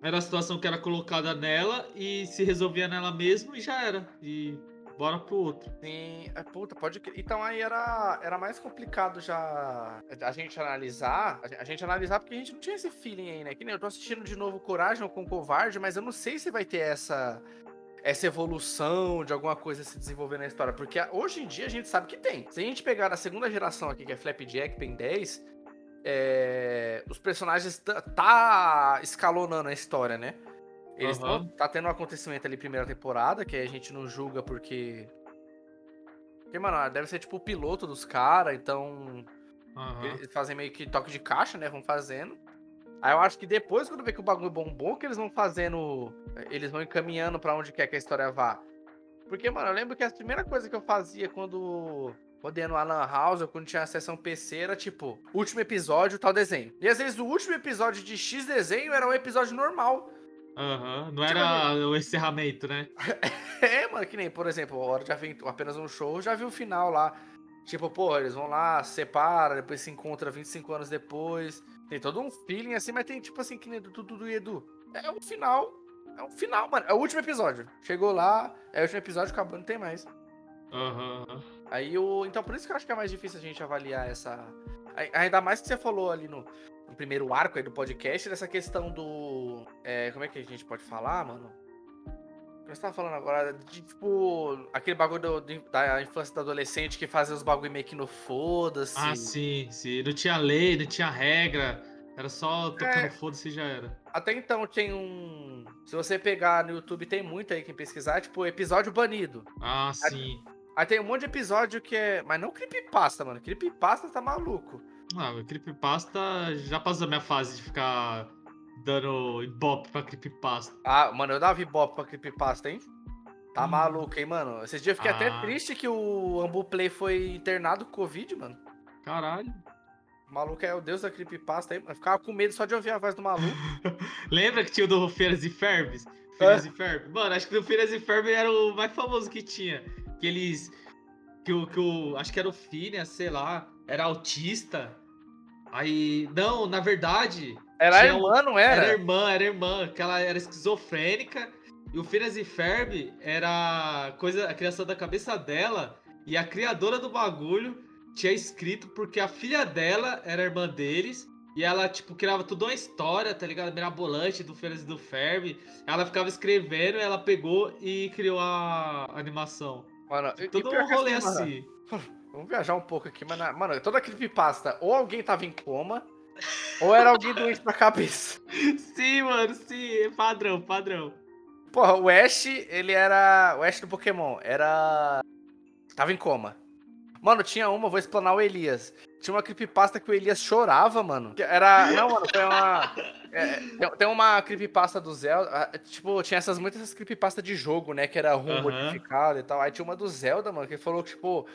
[SPEAKER 2] Era a situação que era colocada nela e se resolvia nela mesmo e já era. E bora pro outro.
[SPEAKER 1] Sim, é, puta, pode. Então aí era, era mais complicado já a gente analisar. A gente, a gente analisar porque a gente não tinha esse feeling aí, né? Que nem eu tô assistindo de novo Coragem com Covarde, mas eu não sei se vai ter essa. Essa evolução de alguma coisa se desenvolver na história. Porque hoje em dia a gente sabe que tem. Se a gente pegar a segunda geração aqui, que é Flapjack, Ben 10, é, os personagens tá, escalonando a história, né? Eles tão, tá tendo um acontecimento ali primeira temporada, que a gente não julga porque. Porque, mano, deve ser tipo o piloto dos caras, então.
[SPEAKER 2] Aham.
[SPEAKER 1] Eles fazem meio que toque de caixa, né? Vão fazendo. Aí eu acho que depois, quando vê que o bagulho bombou, que eles vão fazendo. Eles vão encaminhando pra onde quer que a história vá. Porque, mano, eu lembro que a primeira coisa que eu fazia quando. Quando ia no Alan House, ou quando tinha a sessão PC, era tipo, último episódio, tal desenho. E às vezes o último episódio de X desenho era um episódio normal.
[SPEAKER 2] Aham. Não
[SPEAKER 1] Tipo
[SPEAKER 2] era o encerramento, né?
[SPEAKER 1] É, mano, que nem, por exemplo, a hora de Aventu- apenas um show, já vi o final lá. Tipo, pô, eles vão lá, separa, depois se encontra 25 anos depois. Tem todo um feeling assim, mas tem tipo assim, que nem do Dudu do Edu. É um final. É um final, mano. É o último episódio. Chegou lá, é o último episódio, acabou, não tem mais.
[SPEAKER 2] Aham. aham.
[SPEAKER 1] Aí o. Então por isso que eu acho que é mais difícil a gente avaliar essa. Ai- Ainda mais que você falou ali no, no primeiro arco aí do podcast, dessa questão do. é, como é que a gente pode falar, mano? O que você tava falando agora? De, tipo, aquele bagulho do- da infância do adolescente que fazia os bagulho meio que no foda-se.
[SPEAKER 2] Ah, sim, sim. Não tinha lei, não tinha regra. Era só tocando
[SPEAKER 1] É.
[SPEAKER 2] foda-se e já era.
[SPEAKER 1] Até então tem um. Se você pegar no YouTube, tem muito aí quem pesquisar, tipo, episódio banido.
[SPEAKER 2] Ah, sim.
[SPEAKER 1] Aí tem um monte de episódio que é. Mas não creepypasta, mano. Creepypasta tá maluco.
[SPEAKER 2] Ah, Creepypasta já passou da minha fase de ficar dando ibope pra Creepypasta.
[SPEAKER 1] Ah, mano, eu dava ibope pra creepypasta, hein? Tá
[SPEAKER 2] Hum.
[SPEAKER 1] maluco, hein, mano? Esses dias eu fiquei até
[SPEAKER 2] Ah.
[SPEAKER 1] triste que o Ambuplay foi internado com Covid, mano.
[SPEAKER 2] Caralho.
[SPEAKER 1] O maluco é o deus da creepypasta aí, mano. Eu ficava com medo só de ouvir a voz do maluco.
[SPEAKER 2] Lembra que tinha o do Feiras e Ferbes? Feiras e Ferbes? Mano, acho que o Feiras e Ferbes era o mais famoso que tinha. Que eles. Que o. Que o acho que era o Phineas, sei lá. Era autista. Aí. Não, na verdade.
[SPEAKER 1] Era
[SPEAKER 2] Tinha um-
[SPEAKER 1] irmã, não
[SPEAKER 2] Era
[SPEAKER 1] era?
[SPEAKER 2] irmã, era irmã, que ela era esquizofrênica. E o Phineas e Ferb era coisa, a criação da cabeça dela. E a criadora do bagulho tinha escrito porque a filha dela era irmã deles. E ela, tipo, criava toda uma história, tá ligado? Mirabolante do Phineas e do Ferb. Ela ficava escrevendo, ela pegou e criou a animação.
[SPEAKER 1] Mano, e- e
[SPEAKER 2] Todo
[SPEAKER 1] pior
[SPEAKER 2] um
[SPEAKER 1] que
[SPEAKER 2] rolê
[SPEAKER 1] assim, mano,
[SPEAKER 2] assim.
[SPEAKER 1] Vamos viajar um pouco aqui, mas, na- mano, toda creepypasta, ou alguém tava em coma, ou era alguém doente da cabeça.
[SPEAKER 2] Sim, mano, sim. Padrão, padrão.
[SPEAKER 1] Porra, o Ash, ele era. O Ash do Pokémon era. Tava em coma. Mano, tinha uma, vou explanar o Elias. Tinha uma creepypasta que o Elias chorava, mano. Era. Não, mano, foi uma. é, tem- tem uma creepypasta do Zelda. ah, Tipo, tinha essas muitas essas creepypasta de jogo, né? Que era ROM
[SPEAKER 2] Aham.
[SPEAKER 1] modificado e tal. Aí tinha uma do Zelda, mano, que falou que, tipo.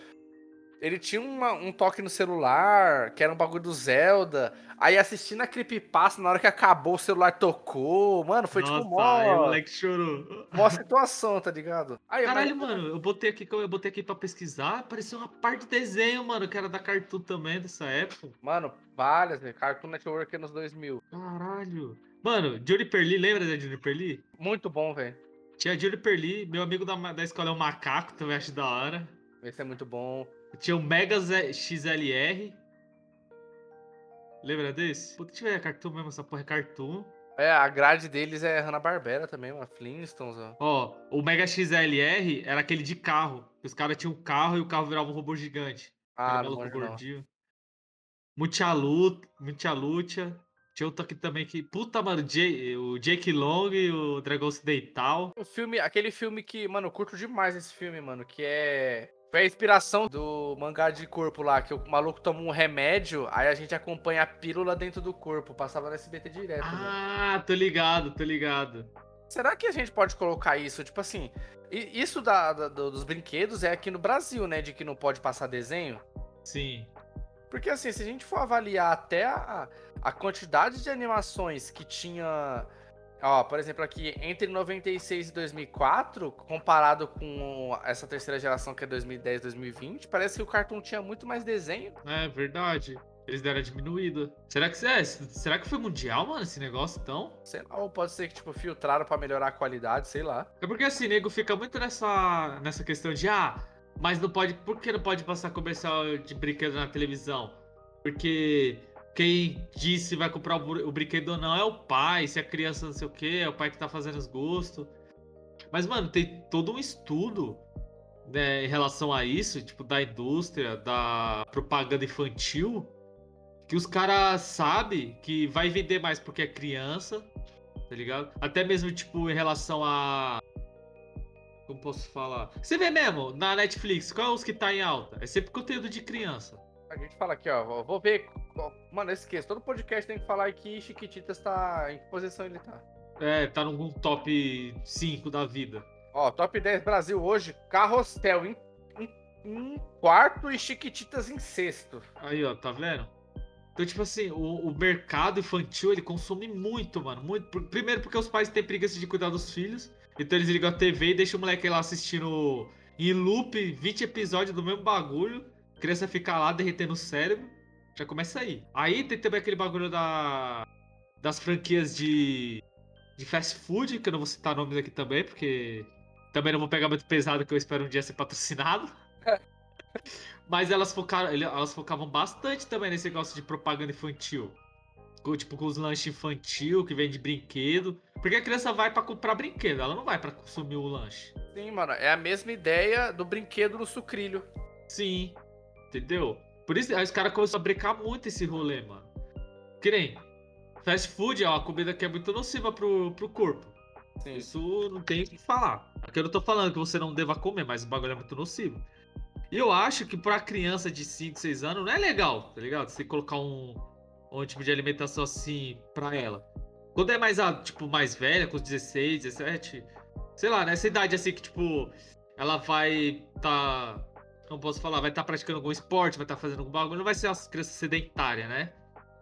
[SPEAKER 1] Ele tinha uma- um toque no celular, que era um bagulho do Zelda. Aí assistindo a creepypasta, na hora que acabou, o celular tocou. Mano, foi
[SPEAKER 2] Nossa,
[SPEAKER 1] tipo
[SPEAKER 2] aí o
[SPEAKER 1] mó.
[SPEAKER 2] moleque chorou.
[SPEAKER 1] Mó situação, tá ligado? Aí,
[SPEAKER 2] Caralho,
[SPEAKER 1] mas-
[SPEAKER 2] mano, eu botei aqui, eu botei aqui pra pesquisar, apareceu uma parte de desenho, mano, que era da Cartoon também, dessa época.
[SPEAKER 1] Mano, várias, velho. Cartoon Network anos 2000.
[SPEAKER 2] Caralho. Mano, Juniper Lee, lembra da Juniper Lee?
[SPEAKER 1] Muito bom, velho.
[SPEAKER 2] Tinha Juniper Lee, meu amigo da, da escola é um macaco, também acho da hora.
[SPEAKER 1] Esse é muito bom.
[SPEAKER 2] Tinha o Mega XLR. Lembra desse? Puta, tiver Cartoon mesmo, essa porra é Cartoon.
[SPEAKER 1] É, a grade deles é Hanna-Barbera também, uma Flintstones, ó.
[SPEAKER 2] Ó, o Mega XLR era aquele de carro. Os caras tinham um carro e o carro virava um robô gigante.
[SPEAKER 1] Ah, não
[SPEAKER 2] maluco gordinho. Mucha luta, mucha luta. Tinha outro aqui também que. Puta, mano, o Jake Long e o Dragon Ocidental.
[SPEAKER 1] O filme, aquele filme que, mano, eu curto demais esse filme, mano, que é... Foi a inspiração do mangá de corpo lá, que o maluco toma um remédio, aí a gente acompanha a pílula dentro do corpo. Passava no SBT direto, mano.
[SPEAKER 2] Ah, tô ligado, tô ligado.
[SPEAKER 1] Será que a gente pode colocar isso? Tipo assim, isso da, da- do- dos brinquedos é aqui no Brasil, né? De que não pode passar desenho.
[SPEAKER 2] Sim.
[SPEAKER 1] Porque assim, se a gente for avaliar até a, a quantidade de animações que tinha. Ó, por exemplo, aqui, entre 96 e 2004, comparado com essa terceira geração que é 2010 2020, parece que o Cartoon tinha muito mais desenho.
[SPEAKER 2] É verdade. Eles deram a diminuída. Será que, é, será que foi mundial, mano, esse negócio então?
[SPEAKER 1] Sei lá, ou pode ser que, tipo, filtraram pra melhorar a qualidade, sei lá.
[SPEAKER 2] É porque assim, nego fica muito nessa, nessa questão de ah, mas não pode. Por que não pode passar comercial de brinquedo na televisão? Porque quem diz se vai comprar o, br- o brinquedo ou não é o pai, se a criança não sei o que, é o pai que tá fazendo os gostos. Mas, mano, tem todo um estudo né, em relação a isso, tipo, da indústria, da propaganda infantil, que os caras sabem que vai vender mais porque é criança, tá ligado? Até mesmo, tipo, em relação a. Como posso falar? Você vê mesmo, na Netflix, qual é os que tá em alta? É sempre conteúdo de criança.
[SPEAKER 1] A gente fala aqui, ó, vou- ver. Mano, eu esqueço, todo podcast tem que falar aqui Chiquititas tá. Em que posição ele tá?
[SPEAKER 2] É, tá num top 5 da vida.
[SPEAKER 1] Ó, top 10 Brasil hoje, Carrossel em, em- em quarto e Chiquititas em sexto.
[SPEAKER 2] Aí, ó, tá vendo? Então, tipo assim, o, o mercado infantil, ele consome muito, mano. Muito. Primeiro porque os pais têm preguiça de cuidar dos filhos. Então eles ligam a TV e deixam o moleque lá assistindo em loop 20 episódios do mesmo bagulho. A criança fica lá derretendo o cérebro. Já começa aí. Aí tem também aquele bagulho da, das franquias de, de fast food, que eu não vou citar nomes aqui também, porque também não vou pegar muito pesado, que eu espero um dia ser patrocinado. Mas elas focaram, elas focavam bastante também nesse negócio de propaganda infantil. Tipo, com os lanches infantil que vende brinquedo. Porque a criança vai pra comprar brinquedo, ela não vai pra consumir o lanche.
[SPEAKER 1] Sim, mano, é a mesma ideia do brinquedo no sucrilho.
[SPEAKER 2] Sim. Entendeu? Por isso aí os caras começaram a brincar muito esse rolê, mano. Que nem. Fast food é uma comida que é muito nociva pro, pro corpo.
[SPEAKER 1] Sim.
[SPEAKER 2] Isso não tem o que falar. Aqui eu não tô falando que você não deva comer, mas o bagulho é muito nocivo. E eu acho que pra criança de 5, 6 anos não é legal, tá ligado? Você colocar um, um tipo de alimentação assim pra ela. Quando é mais, tipo, mais velha, com os 16, 17, sei lá, nessa idade assim que, tipo, ela vai tá. Não posso falar, vai estar praticando algum esporte, vai estar fazendo algum bagulho, não vai ser uma criança sedentária, né?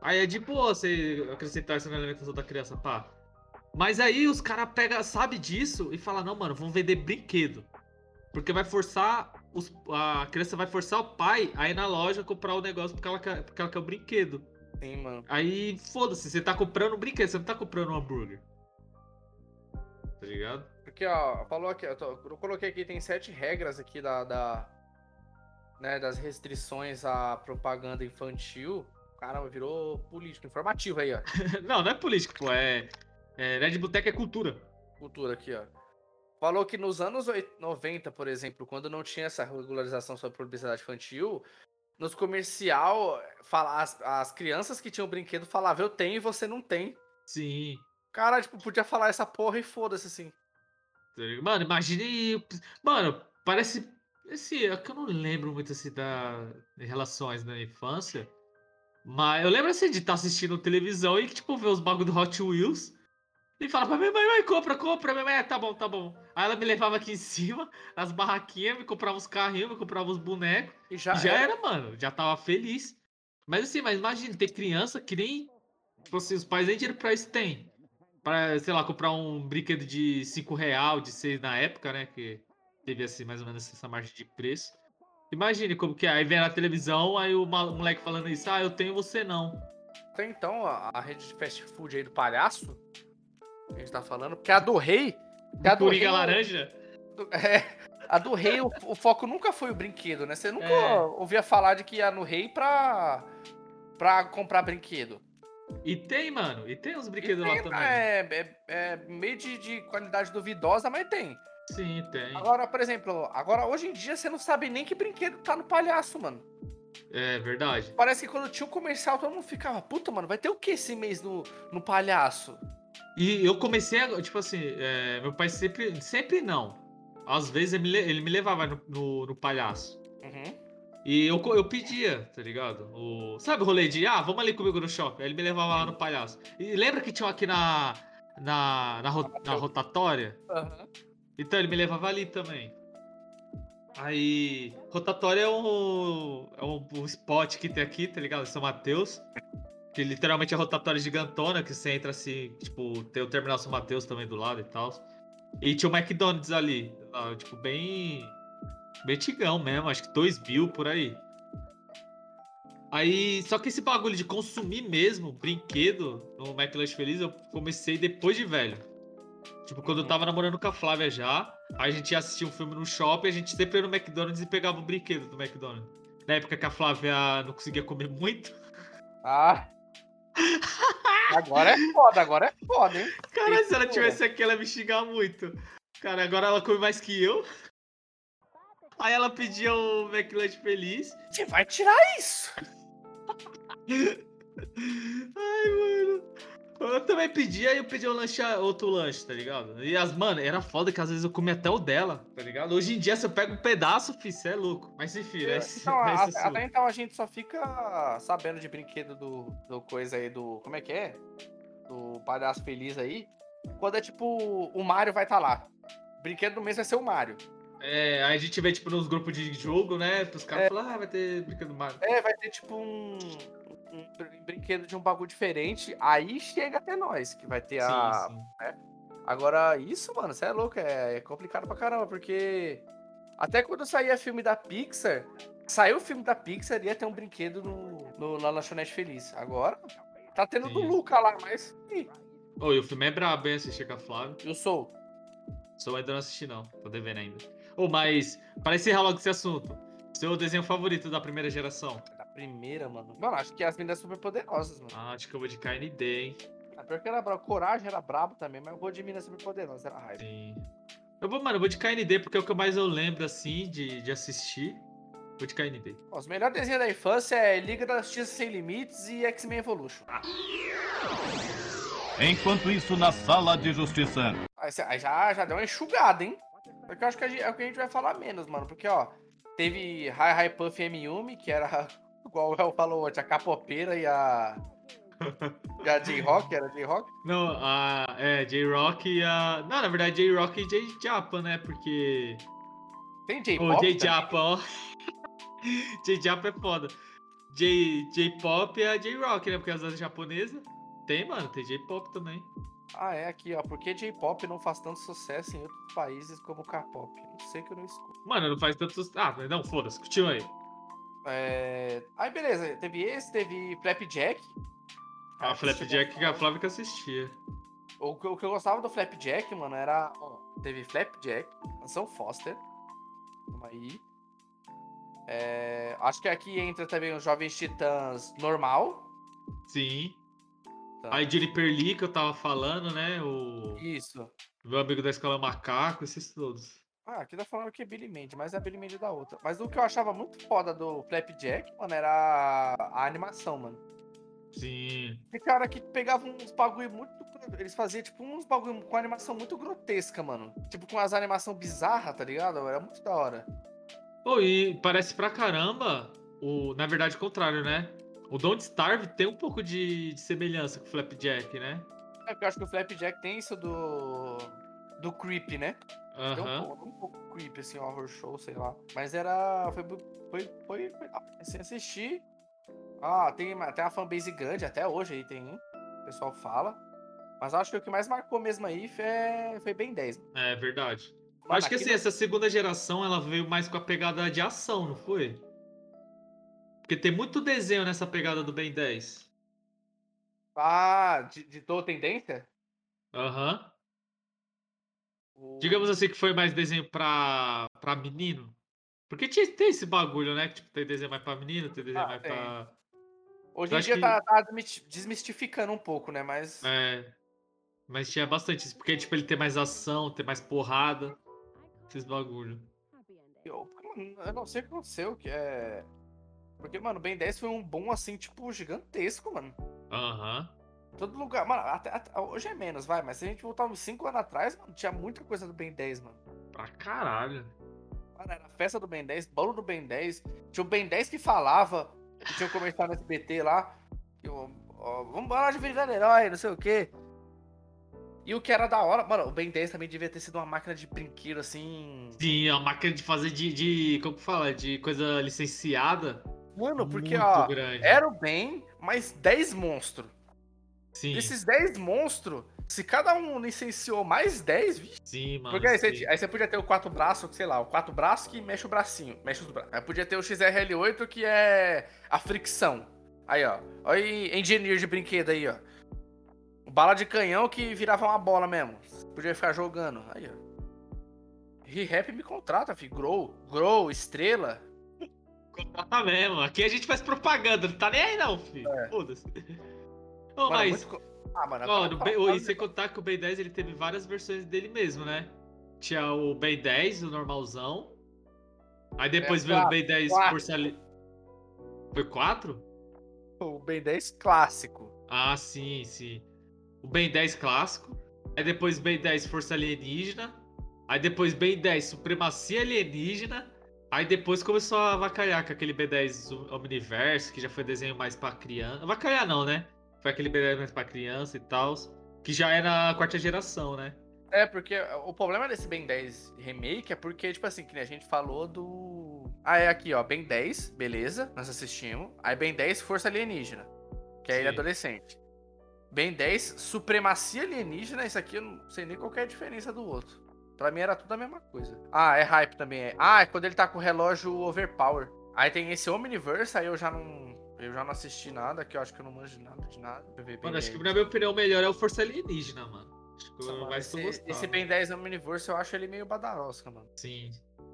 [SPEAKER 2] Aí é de boa você acrescentar isso na alimentação da criança, pá. Mas aí os caras pegam, sabe disso e fala não, mano, vamos vender brinquedo. Porque vai forçar. Os, a criança vai forçar o pai a ir na loja comprar o negócio porque ela quer, porque ela quer o brinquedo.
[SPEAKER 1] Sim, mano.
[SPEAKER 2] Aí, foda-se, você tá comprando um brinquedo, você não tá comprando um hambúrguer. Tá ligado?
[SPEAKER 1] Porque, ó, falou aqui, eu, tô- eu coloquei aqui, tem sete regras aqui da, da né, das restrições à propaganda infantil. Caramba, virou político, informativo aí, ó.
[SPEAKER 2] não, não é político, pô. É. é Red Boteca é cultura.
[SPEAKER 1] Cultura aqui, ó. Falou que nos anos oit- 90, por exemplo, quando não tinha essa regularização sobre publicidade infantil, nos comercial, fala, as, as crianças que tinham brinquedo falavam, eu tenho e você não tem.
[SPEAKER 2] Sim.
[SPEAKER 1] Cara, tipo, podia falar essa porra e foda-se, assim.
[SPEAKER 2] Tá? Mano, imagine. Mano, parece. Esse, é que eu não lembro muito assim da em relações na infância. Mas eu lembro assim de estar assistindo televisão e tipo ver os bagulho do Hot Wheels. E falava pra minha mãe, mãe, compra, compra, minha mãe, "Ah, tá bom, tá bom. Aí ela me levava aqui em cima, nas barraquinhas, me comprava os carrinhos, me comprava os bonecos.
[SPEAKER 1] E já,
[SPEAKER 2] Já, já
[SPEAKER 1] era.
[SPEAKER 2] era, mano, já tava feliz. Mas assim, mas imagina, ter criança que nem. Tipo assim, os pais nem dinheiro pra isso tem. Pra, sei lá, comprar um brinquedo de 5 real, de 6 na época, né? Que teve assim, mais ou menos essa margem de preço. Imagine como que é. Aí vem na televisão, aí o moleque falando isso, ah, eu tenho você não.
[SPEAKER 1] Até então, a, a rede de fast food aí do palhaço, que a gente tá falando, porque a do rei. que a do
[SPEAKER 2] Coringa
[SPEAKER 1] rei,
[SPEAKER 2] laranja.
[SPEAKER 1] do- é, a do rei, o, o foco nunca foi o brinquedo, né? Você nunca
[SPEAKER 2] É.
[SPEAKER 1] ouvia falar de que ia no rei pra, pra comprar brinquedo.
[SPEAKER 2] E tem, mano. E tem uns brinquedos lá
[SPEAKER 1] tem,
[SPEAKER 2] também.
[SPEAKER 1] é, é, é meio de, de qualidade duvidosa, mas tem.
[SPEAKER 2] Sim, tem.
[SPEAKER 1] Agora, por exemplo, agora hoje em dia você não sabe nem que brinquedo tá no palhaço, mano.
[SPEAKER 2] É verdade.
[SPEAKER 1] Parece que quando tinha um comercial, todo mundo ficava, puta, mano, vai ter o que esse mês no, no palhaço?
[SPEAKER 2] E eu comecei a, tipo assim, é, meu pai sempre, sempre não. Às vezes ele me, le- ele me levava no, no, no palhaço.
[SPEAKER 1] Uhum.
[SPEAKER 2] E eu, eu pedia, tá ligado? O, sabe o rolê de, ah, vamos ali comigo no shopping? Aí ele me levava lá no palhaço. E lembra que tinha aqui na, na, na, na rotatória?
[SPEAKER 1] Aham.
[SPEAKER 2] Então ele me levava ali também. Aí, rotatória é um, é um, um spot que tem aqui, tá ligado? São Mateus. Que literalmente é rotatória gigantona, que você entra assim, tipo, tem o Terminal São Mateus também do lado e tal. E tinha o McDonald's ali, tipo, bem. Bem tigão mesmo, acho que 2 mil por aí. Aí, só que esse bagulho de consumir mesmo brinquedo no McLanche Feliz, eu comecei depois de velho. Tipo, quando eu tava namorando com a Flávia já, aí a gente ia assistir um filme no shopping, a gente sempre ia no McDonald's e pegava o brinquedo do McDonald's. Na época que a Flávia não conseguia comer muito.
[SPEAKER 1] Ah. Agora é foda, agora é foda, hein?
[SPEAKER 2] Cara, se ela tivesse aqui, ela ia me xingar muito. Cara, agora ela come mais que eu. Aí ela pedia o McLanche Feliz.
[SPEAKER 1] Você vai tirar isso?
[SPEAKER 2] Ai, mano. Eu também pedia e eu pedia um lanche, outro lanche, tá ligado? E as, mano, era foda que às vezes eu comia até o dela, tá ligado? Hoje em dia, se eu pego um pedaço, fi, cê é louco. Mas enfim, né?
[SPEAKER 1] Então,
[SPEAKER 2] Esse é
[SPEAKER 1] até, então a gente só fica sabendo de brinquedo do, do coisa aí, do. Como é que é? Do palhaço feliz aí. Quando é tipo, o Mario vai estar lá. O brinquedo do mês vai ser o Mario.
[SPEAKER 2] É, aí a gente vê, tipo, nos grupos de jogo, né? Os caras falam, ah, vai ter brinquedo Mario.
[SPEAKER 1] É, vai ter tipo um, um br- brinquedo de um bagulho diferente. Aí chega até nós, que vai ter a.
[SPEAKER 2] Sim, sim.
[SPEAKER 1] Agora, isso, mano, você é louco, é, é complicado pra caramba, porque até quando saía filme da Pixar, saiu o filme da Pixar ia ter um brinquedo no, no, na Lanchonete Feliz. Agora, tá tendo do
[SPEAKER 2] Sim.
[SPEAKER 1] Luca lá, mas. Ih,
[SPEAKER 2] Ô, e o filme é brabo, hein? Assistir com a Flávia.
[SPEAKER 1] eu sou.
[SPEAKER 2] Só ainda não assisti, não. Tô devendo ainda. Ô, mas, para encerrar logo esse assunto, seu desenho favorito da primeira geração?
[SPEAKER 1] Primeira, mano. Mano, acho que as meninas super poderosas, mano.
[SPEAKER 2] Ah, acho que eu vou de KND, hein?
[SPEAKER 1] A pior que era brabo. Coragem era brabo também, mas eu vou de Minas super poderosas, era raiva.
[SPEAKER 2] Sim. Eu vou, mano, eu vou de KND porque é o que mais eu lembro, assim, de, de assistir. Vou de KND.
[SPEAKER 1] Ó, Os melhores desenhos da infância é Liga da Justiça Sem Limites e X-Men Evolution.
[SPEAKER 3] Enquanto isso, na sala de justiça.
[SPEAKER 1] Aí, já, já deu uma enxugada, hein? Porque eu acho que a gente- é o que a gente vai falar menos, mano. Porque, ó, teve Hi Hi Puff e M-Yumi, que era, igual o El falou ontem, a Capopeira e a. E a J-Rock, era J-Rock?
[SPEAKER 2] Não, a. É, J-Rock e a. Não, na verdade, J-Rock e J-Japa, né? Porque.
[SPEAKER 1] Tem J-Pop? também?
[SPEAKER 2] J-Japa, ó. J-Japa é foda. J-Pop é a J-Rock, né? Porque as das japonesas. Tem, mano, tem J-Pop também.
[SPEAKER 1] Ah, é aqui, ó. Por que J-Pop não faz tanto sucesso em outros países como K-Pop? Não sei que eu não escuto.
[SPEAKER 2] Mano, não faz tantos. Ah, mas não, foda-se, continua aí.
[SPEAKER 1] É... Aí, beleza. Teve esse, teve Flapjack.
[SPEAKER 2] A
[SPEAKER 1] Ah,
[SPEAKER 2] Flapjack
[SPEAKER 1] assisti
[SPEAKER 2] que a Flávia que assistia.
[SPEAKER 1] O que, o que eu gostava do Flapjack, mano, era. Ó, teve Flapjack, Canção Foster. Calma aí. É, acho que aqui entra também os Jovens Titãs normal.
[SPEAKER 2] Sim.
[SPEAKER 1] Tá.
[SPEAKER 2] Aí Juniper Lee, que eu tava falando, né? O
[SPEAKER 1] Isso.
[SPEAKER 2] meu amigo da escola Macaco, esses todos.
[SPEAKER 1] Ah, aqui tá falando que é Billy Mandy, mas é Billy Mandy da outra. Mas o que eu achava muito foda do Flapjack, mano, era a, a animação, mano.
[SPEAKER 2] Sim.
[SPEAKER 1] Porque, cara, que pegava uns bagulho muito. Eles faziam, tipo, uns bagulho com animação muito grotesca, mano. Tipo, com as animação bizarra, tá ligado? Era muito da hora.
[SPEAKER 2] Pô, e parece pra caramba, o, na verdade, o contrário, né? O Don't Starve tem um pouco de, de semelhança com o Flapjack, né?
[SPEAKER 1] É porque eu acho que o Flapjack tem isso do. do creep, né? Tem um, pouco, um pouco creep, assim, horror show, sei lá. Mas era. Foi. Foi. Foi. foi assim, assistir. Ah, tem, tem a fanbase grande, até hoje aí tem um. O pessoal fala. Mas acho que o que mais marcou mesmo aí foi, foi bem 10. Mano,
[SPEAKER 2] É verdade. Acho que assim,
[SPEAKER 1] aquilo-
[SPEAKER 2] essa segunda geração ela veio mais com a pegada de ação, não foi? Porque tem muito desenho nessa pegada do Ben 10.
[SPEAKER 1] Ah, di- ditou tendência?
[SPEAKER 2] Aham.
[SPEAKER 1] O-
[SPEAKER 2] Digamos assim que foi mais desenho pra, pra menino. Porque tinha, tem esse bagulho, né? Que tipo, tem desenho mais pra menino, tem desenho
[SPEAKER 1] Ah,
[SPEAKER 2] mais
[SPEAKER 1] tem.
[SPEAKER 2] pra.
[SPEAKER 1] Hoje
[SPEAKER 2] eu
[SPEAKER 1] em dia
[SPEAKER 2] que-
[SPEAKER 1] tá, tá desmistificando um pouco, né? Mas.
[SPEAKER 2] É. Mas tinha bastante isso. Porque, tipo, ele tem mais ação, tem mais porrada. Esses bagulho.
[SPEAKER 1] Eu, eu não sei o que aconteceu, que é. Porque, mano, o Ben 10 foi um bom assim, tipo, gigantesco, mano.
[SPEAKER 2] Aham.
[SPEAKER 1] Todo lugar. Mano, até, até- hoje é menos, vai, mas se a gente voltar uns 5 anos atrás, mano, tinha muita coisa do Ben 10, mano.
[SPEAKER 2] Pra caralho.
[SPEAKER 1] Mano, era festa do Ben 10, bolo do Ben 10. Tinha o Ben 10 que falava, que tinha um comercial no SBT lá. Que, ó, ó, vambora de virar herói, não sei o quê. E o que era da hora, mano, o Ben 10 também devia ter sido uma máquina de brinquedo, assim.
[SPEAKER 2] Sim, a máquina de fazer de, de. Como que fala? De coisa licenciada.
[SPEAKER 1] Mano, porque,
[SPEAKER 2] muito
[SPEAKER 1] ó,
[SPEAKER 2] grande.
[SPEAKER 1] era o Ben, mais 10 monstros.
[SPEAKER 2] Sim,
[SPEAKER 1] Desses 10 monstros, se cada um licenciou mais 10, vixe.
[SPEAKER 2] sim, mano.
[SPEAKER 1] Porque aí você, aí você podia ter o quatro braços, sei lá, o quatro braços que mexe o bracinho, mexe os braços. Aí podia ter o XRL8 que é a fricção. Aí, ó. Olha aí, engineer de brinquedo aí, ó. Bala de canhão que virava uma bola mesmo. Você podia ficar jogando. Aí, ó. Re-Rap me contrata, fi. Grow, Grow, Estrela.
[SPEAKER 2] Contrata mesmo. Aqui a gente faz propaganda, não tá nem aí não, filho.
[SPEAKER 1] É.
[SPEAKER 2] Foda-se. Ô,
[SPEAKER 1] Mano,
[SPEAKER 2] mas,
[SPEAKER 1] muito Ah, mano.
[SPEAKER 2] ó, no Ben- ô,
[SPEAKER 1] tá-
[SPEAKER 2] e sem contar que o Ben 10 ele teve várias versões dele mesmo, né? Tinha o Ben 10, o normalzão. Aí depois
[SPEAKER 1] É,
[SPEAKER 2] veio o Ben 10
[SPEAKER 1] quatro.
[SPEAKER 2] Força Li... Foi 4?
[SPEAKER 1] O Ben 10 clássico.
[SPEAKER 2] Ah, sim, sim. O Ben 10 clássico. Aí depois Ben 10 Força Alienígena. Aí depois Ben 10 Supremacia Alienígena. Aí depois começou a avacalhar com aquele B10 Omniverse, que já foi desenho mais pra criança. Avacalhar não, né? Foi aquele B10 mais pra criança e tal. Que já era a quarta geração, né?
[SPEAKER 1] É, porque o problema desse Ben 10 remake é porque, tipo assim, que a gente falou do. Ah, é aqui, ó. Ben 10, beleza, nós assistimos. Aí Ben 10 Força Alienígena, que é ele
[SPEAKER 2] Sim.
[SPEAKER 1] adolescente. Ben 10 Supremacia Alienígena, isso aqui eu não sei nem qual é a diferença do outro. Pra mim era tudo a mesma coisa. Ah, é hype também. É. Ah, é quando ele tá com o relógio overpower. Aí tem esse Omniverse, aí eu já não. Eu já não assisti nada, que eu acho que eu não manjo nada de nada.
[SPEAKER 2] Mano, acho que
[SPEAKER 1] 10.
[SPEAKER 2] na minha opinião o melhor é o Força Alienígena, mano. Acho que
[SPEAKER 1] Nossa, mano, esse,
[SPEAKER 2] gostando.
[SPEAKER 1] esse Ben 10 Omniverse eu acho ele meio badarosca, mano.
[SPEAKER 2] Sim.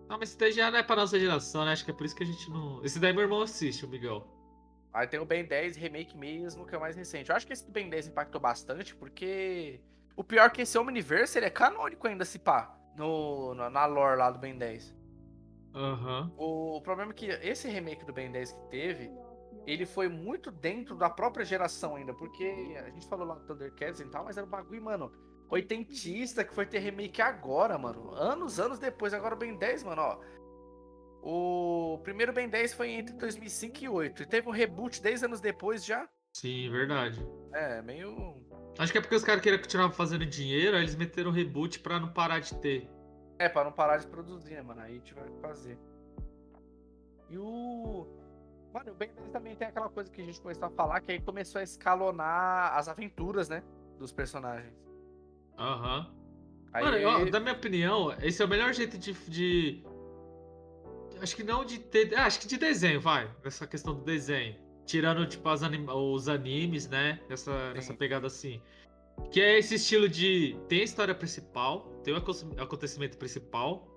[SPEAKER 2] Não, mas esse daí já não é pra nossa geração, né? Acho que é por isso que a gente não. Esse daí meu irmão assiste, o Miguel.
[SPEAKER 1] Aí tem o Ben 10 Remake mesmo, que é o mais recente. Eu acho que esse do Ben 10 impactou bastante, porque. O pior é que esse Omniverse ele é canônico ainda, se pá. No, na, na lore lá do Ben 10.
[SPEAKER 2] Aham.
[SPEAKER 1] O, o problema é que esse remake do Ben 10 que teve, ele foi muito dentro da própria geração ainda, porque a gente falou lá do Thundercats e tal, mas era um bagulho, mano, oitentista que foi ter remake agora, mano. Anos, anos depois, agora o Ben 10, mano, ó. O primeiro Ben 10 foi entre 2005 e 2008, e teve um reboot 10 anos depois já.
[SPEAKER 2] Sim, verdade.
[SPEAKER 1] É, meio.
[SPEAKER 2] Acho que é porque os caras queriam continuar fazendo dinheiro, aí eles meteram o reboot pra não parar de ter.
[SPEAKER 1] É, pra não parar de produzir, né, mano? Aí tiveram que fazer. E o. Mano, o Ben 10 também tem aquela coisa que a gente começou a falar, que aí começou a escalonar as aventuras, né? Dos personagens.
[SPEAKER 2] Aham.
[SPEAKER 1] Aí,
[SPEAKER 2] Mano, ó, da minha opinião, esse é o melhor jeito de. de- Acho que não de ter. ah, acho que de desenho, vai. Essa questão do desenho. Tirando, tipo, anim- os animes, né? Nessa, nessa pegada assim. Que é esse estilo de. Tem a história principal, tem o aconte- acontecimento principal.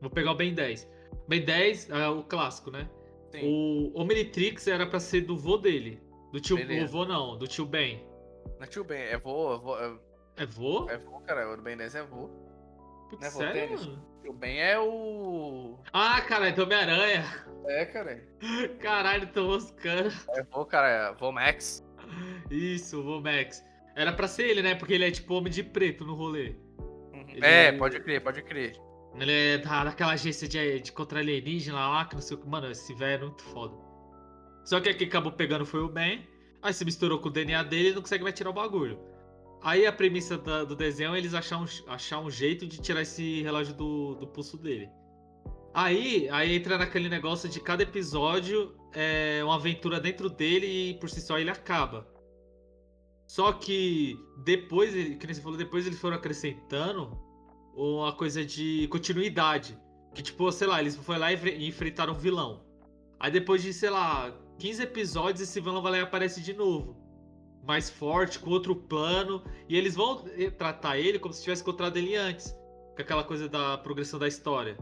[SPEAKER 2] Vou pegar o Ben 10. Ben 10 é o clássico, né?
[SPEAKER 1] Sim,
[SPEAKER 2] O Omnitrix era pra ser do vô dele. Do tio.
[SPEAKER 1] Beleza.
[SPEAKER 2] O vô não, do tio Ben.
[SPEAKER 1] não é tio Ben, é vô, é vô, é-
[SPEAKER 2] É vô?
[SPEAKER 1] é vô, cara, o Ben 10 é vô.
[SPEAKER 2] Putz,
[SPEAKER 1] não é vô
[SPEAKER 2] sério?
[SPEAKER 1] O Ben é o.
[SPEAKER 2] Ah, caralho, então Homem-Aranha.
[SPEAKER 1] É, cara.
[SPEAKER 2] Caralho, tô moscando.
[SPEAKER 1] É vô, cara, é vô Max.
[SPEAKER 2] Isso, vô Max. Era pra ser ele, né? Porque ele é tipo homem de preto no rolê.
[SPEAKER 1] Uhum. É,
[SPEAKER 2] é
[SPEAKER 1] pode crer, pode crer.
[SPEAKER 2] Ele é da, daquela agência de, de contra alienígena lá, que não sei o que. Mano, esse velho é muito foda. Só que aqui acabou pegando foi o Ben. Aí se misturou com o DNA dele e não consegue mais tirar o bagulho. Aí a premissa da- do desenho é eles achar um, achar um jeito de tirar esse relógio do, do pulso dele. Aí, aí entra naquele negócio de cada episódio é uma aventura dentro dele e por si só ele acaba. Só que depois, que nem você falou, depois eles foram acrescentando uma coisa de continuidade. Que tipo, sei lá, eles foram lá e enfre- enfrentaram um vilão. Aí depois de, sei lá, 15 episódios, esse vilão vai lá e aparece de novo. Mais forte, com outro plano. E eles vão tratar ele como se tivesse encontrado ele antes. Com aquela coisa da progressão da história.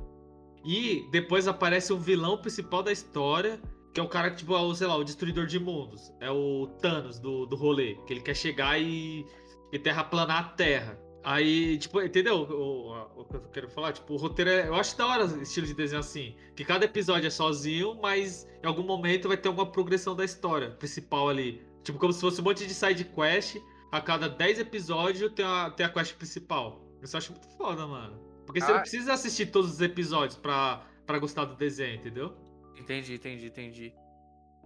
[SPEAKER 2] E depois aparece um vilão principal da história, que é o cara que, tipo, é o, sei lá, o destruidor de mundos. É o Thanos do, do rolê. Que ele quer chegar e, e terraplanar a Terra. Aí, tipo, entendeu o, que eu quero falar? Tipo, o roteiro é. Eu acho da hora o estilo de desenho assim. Que cada episódio é sozinho, mas em algum momento vai ter alguma progressão da história principal ali. Tipo, como se fosse um monte de side quest. A cada 10 episódios tem a, tem a quest principal. Isso eu acho muito foda, mano. Porque você
[SPEAKER 1] Ah.
[SPEAKER 2] não precisa assistir todos os episódios pra, pra gostar do desenho, entendeu?
[SPEAKER 1] Entendi, entendi, entendi.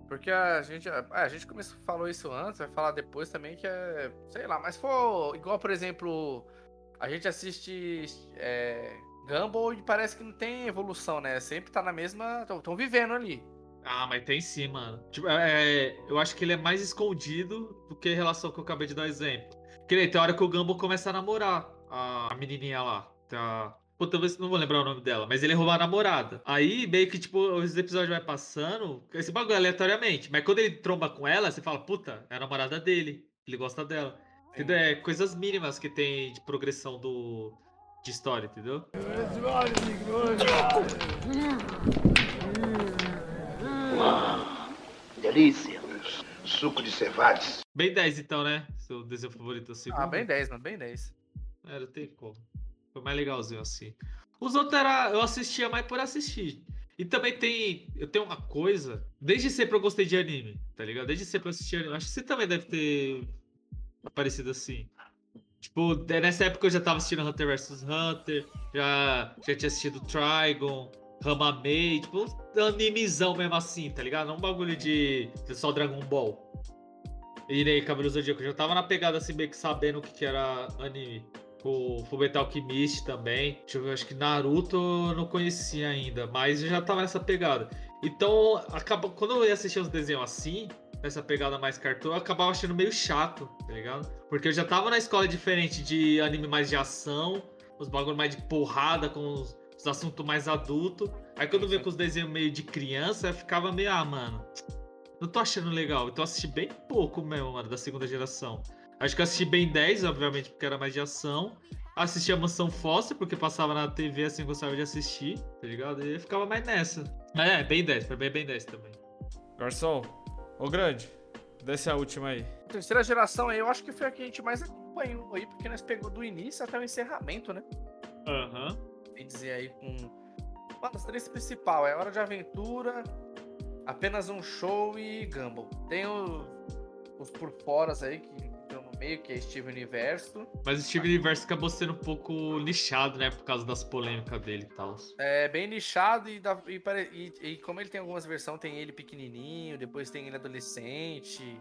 [SPEAKER 1] Porque a gente, ah, a gente começou, falou isso antes, vai falar depois também que é, sei lá, mas for igual, por exemplo, a gente assiste é, Gumball e parece que não tem evolução, né? Sempre tá na mesma, estão vivendo ali.
[SPEAKER 2] Ah, mas tem sim, mano. Tipo, é, eu acho que ele é mais escondido do que em relação ao que eu acabei de dar exemplo. Que nem tem hora que o Gumball começa a namorar a, a menininha lá. Tá... Pô, talvez não vou lembrar o nome dela, mas ele roubou a namorada. Aí, meio que, tipo, os episódios vai passando, esse bagulho é aleatoriamente. Mas quando ele tromba com ela, você fala, puta, é a namorada dele. Ele gosta dela. Entendeu? É coisas mínimas que tem de progressão do... de história, entendeu?
[SPEAKER 4] Delícia. Suco de cevades.
[SPEAKER 2] Bem 10 então, né? Seu desenho favorito assim.
[SPEAKER 1] Ah, bem 10, mano, bem 10.
[SPEAKER 2] É, não tem como. Foi mais legalzinho assim. Os outros era, eu assistia mais por assistir. E também tem. Eu tenho uma coisa. Desde sempre eu gostei de anime, tá ligado? Desde sempre eu assisti anime. Acho que você também deve ter parecido assim. Tipo, de- nessa época eu já tava assistindo Hunter vs Hunter, já, já tinha assistido Trigon, Ramamei, tipo, um animezão mesmo assim, tá ligado? Não um bagulho de, de só Dragon Ball. E nem Cavaleiro Zodíaco, eu já tava na pegada assim, meio que sabendo o que, que era anime. O Fullmetal Alchemist também. Deixa eu ver, acho que Naruto eu não conhecia ainda, mas eu já tava nessa pegada. Então, acaba, quando eu ia assistir uns desenhos assim, nessa pegada mais cartoon, eu acabava achando meio chato, tá ligado? Porque eu já tava na escola diferente de anime mais de ação, os bagulho mais de porrada, com os, os assuntos mais adultos. Aí quando eu via com os desenhos meio de criança, eu ficava meio, ah, mano, não tô achando legal. Então eu assisti bem pouco mesmo, mano, da segunda geração. Acho que eu assisti bem 10, obviamente, porque era mais de ação. Assisti a Mansão Foster, porque passava na TV assim, gostava de assistir, tá ligado? E eu ficava mais nessa. Mas é, bem 10, pra mim é bem 10 também.
[SPEAKER 5] Garçom, ô grande, desce a última aí.
[SPEAKER 1] Terceira geração aí, eu acho que foi a que a gente mais acompanhou aí, porque nós pegou do início até o encerramento, né?
[SPEAKER 2] Aham.
[SPEAKER 1] Bem dizer aí com. Mano, as três principal, é Hora de Aventura, Apenas um Show e Gumball. Tem o- os por foras aí que meio, que é Steve Universo.
[SPEAKER 2] Mas o Steve Universe acabou sendo um pouco lixado, né? Por causa das polêmicas dele e tal.
[SPEAKER 1] É bem nichado e, dá- e e- e como ele tem algumas versões, tem ele pequenininho, depois tem ele adolescente.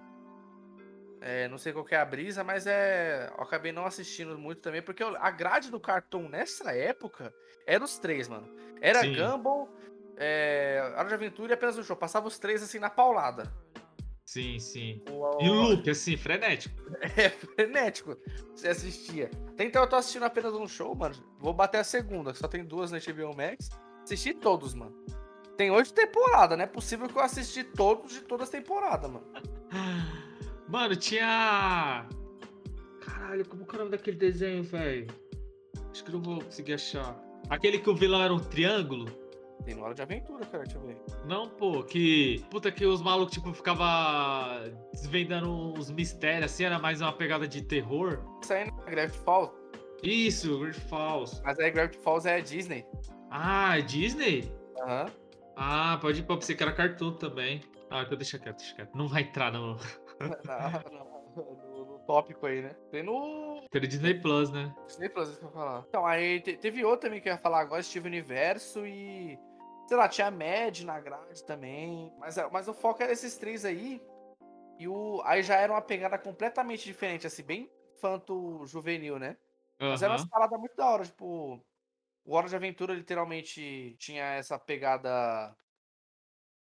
[SPEAKER 1] É, não sei qual que é a brisa, mas é. Eu acabei não assistindo muito também, porque a grade do Cartoon nessa época era os três, mano. Era
[SPEAKER 2] Sim.
[SPEAKER 1] Gumball, é, Hora de Aventura e apenas um show. Passava os três assim na paulada.
[SPEAKER 2] Sim, sim.
[SPEAKER 1] O-
[SPEAKER 2] E o loop, assim, frenético.
[SPEAKER 1] É frenético. Você assistia. Então eu tô assistindo apenas um show, mano. Vou bater a segunda, só tem duas na HBO Max. Assisti todos, mano. Tem oito temporadas, não é possível que eu assisti todos de todas as temporadas, mano.
[SPEAKER 2] Mano, tinha. Caralho, como que é o nome daquele desenho, velho? Acho que não vou conseguir achar. Aquele que o vilão era um triângulo?
[SPEAKER 1] Tem uma hora de aventura, cara, deixa eu ver.
[SPEAKER 2] Não, pô, que. Puta que os malucos, tipo, ficava desvendando os mistérios, assim, era mais uma pegada de terror.
[SPEAKER 1] Isso aí não é Gravity Falls,
[SPEAKER 2] Isso, Great Falls.
[SPEAKER 1] mas aí Gravity Falls é Disney.
[SPEAKER 2] Ah, é Disney?
[SPEAKER 1] Aham.
[SPEAKER 2] Ah, pode ir pra você que era cartoon também. Ah, então deixa quieto, deixa quieto. Não vai entrar no.
[SPEAKER 1] não, não, não tópico aí, né? Tem no
[SPEAKER 2] Tem no Disney Plus, né?
[SPEAKER 1] Disney Plus, isso que eu ia falar. Então, aí te- teve outro também que eu ia falar agora, Steve Universo e. Sei lá, tinha a Mad na grade também. Mas, é- mas o foco era esses três aí. E o. Aí já era uma pegada completamente diferente, assim, bem fanto juvenil, né? Mas era
[SPEAKER 2] Aham.
[SPEAKER 1] umas paradas muito da hora, tipo. O Hora de Aventura literalmente tinha essa pegada.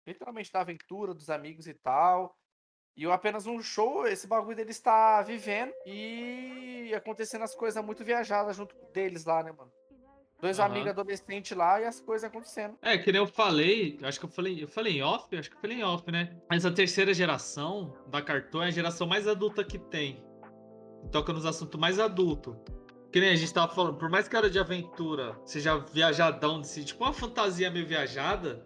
[SPEAKER 1] Literalmente da aventura, dos amigos e tal. E o apenas um show, esse bagulho deles está vivendo e acontecendo as coisas muito viajadas junto deles lá, né, mano? Dois
[SPEAKER 2] Aham.
[SPEAKER 1] amigos adolescentes lá e as coisas acontecendo.
[SPEAKER 2] É, que nem eu falei, acho que eu falei, eu falei em off, acho que eu falei em off, né? Mas a terceira geração da Cartoon é a geração mais adulta que tem. Toca nos assuntos mais adultos. Que nem a gente tava falando, por mais que a Hora de aventura seja viajadão, desse, tipo uma fantasia meio viajada,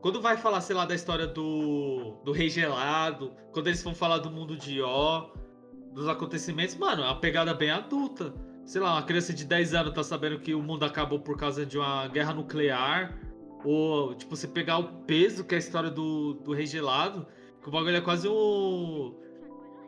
[SPEAKER 2] quando vai falar, sei lá, da história do, do Rei Gelado, quando eles vão falar do mundo de Ó, dos acontecimentos, mano, é uma pegada bem adulta. Sei lá, uma criança de 10 anos tá sabendo que o mundo acabou por causa de uma guerra nuclear. Ou, tipo, você pegar o peso que é a história do, do Rei Gelado, que o bagulho é quase o.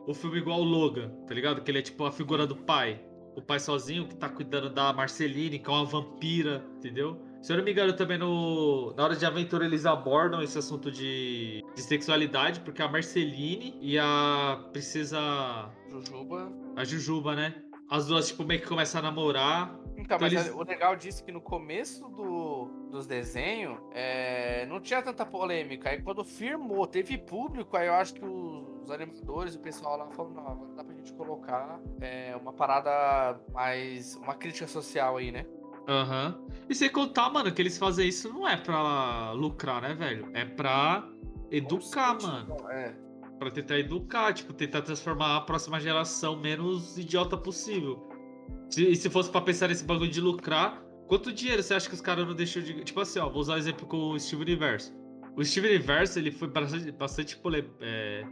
[SPEAKER 2] O filme igual o Logan, tá ligado? Que ele é tipo a figura do pai. O pai sozinho que tá cuidando da Marceline, que é uma vampira, entendeu? Se eu não me engano, também no, na hora de aventura eles abordam esse assunto de, de sexualidade, porque a Marceline e a princesa.
[SPEAKER 1] Jujuba.
[SPEAKER 2] A Jujuba, né? As duas, tipo, meio que começam a namorar.
[SPEAKER 1] Então, mas
[SPEAKER 2] eles-
[SPEAKER 1] o legal disso é que no começo do, dos desenhos é, não tinha tanta polêmica. Aí quando firmou, teve público, aí eu acho que os animadores, o pessoal lá falou, não, agora dá pra gente colocar é, uma parada mais. uma crítica social aí, né?
[SPEAKER 2] Aham. E sem contar, mano, que eles fazem isso não é pra lucrar, né, velho? É pra educar,
[SPEAKER 1] Consciente,
[SPEAKER 2] mano.
[SPEAKER 1] então, É.
[SPEAKER 2] Pra tentar educar, tipo, tentar transformar a próxima geração menos idiota possível. Se, e se fosse pra pensar nesse bagulho de lucrar, quanto dinheiro você acha que os caras não deixam de. Tipo assim, ó, vou usar o exemplo com o Steve Universo. O Steve Universo, ele foi bastante, bastante pole- é,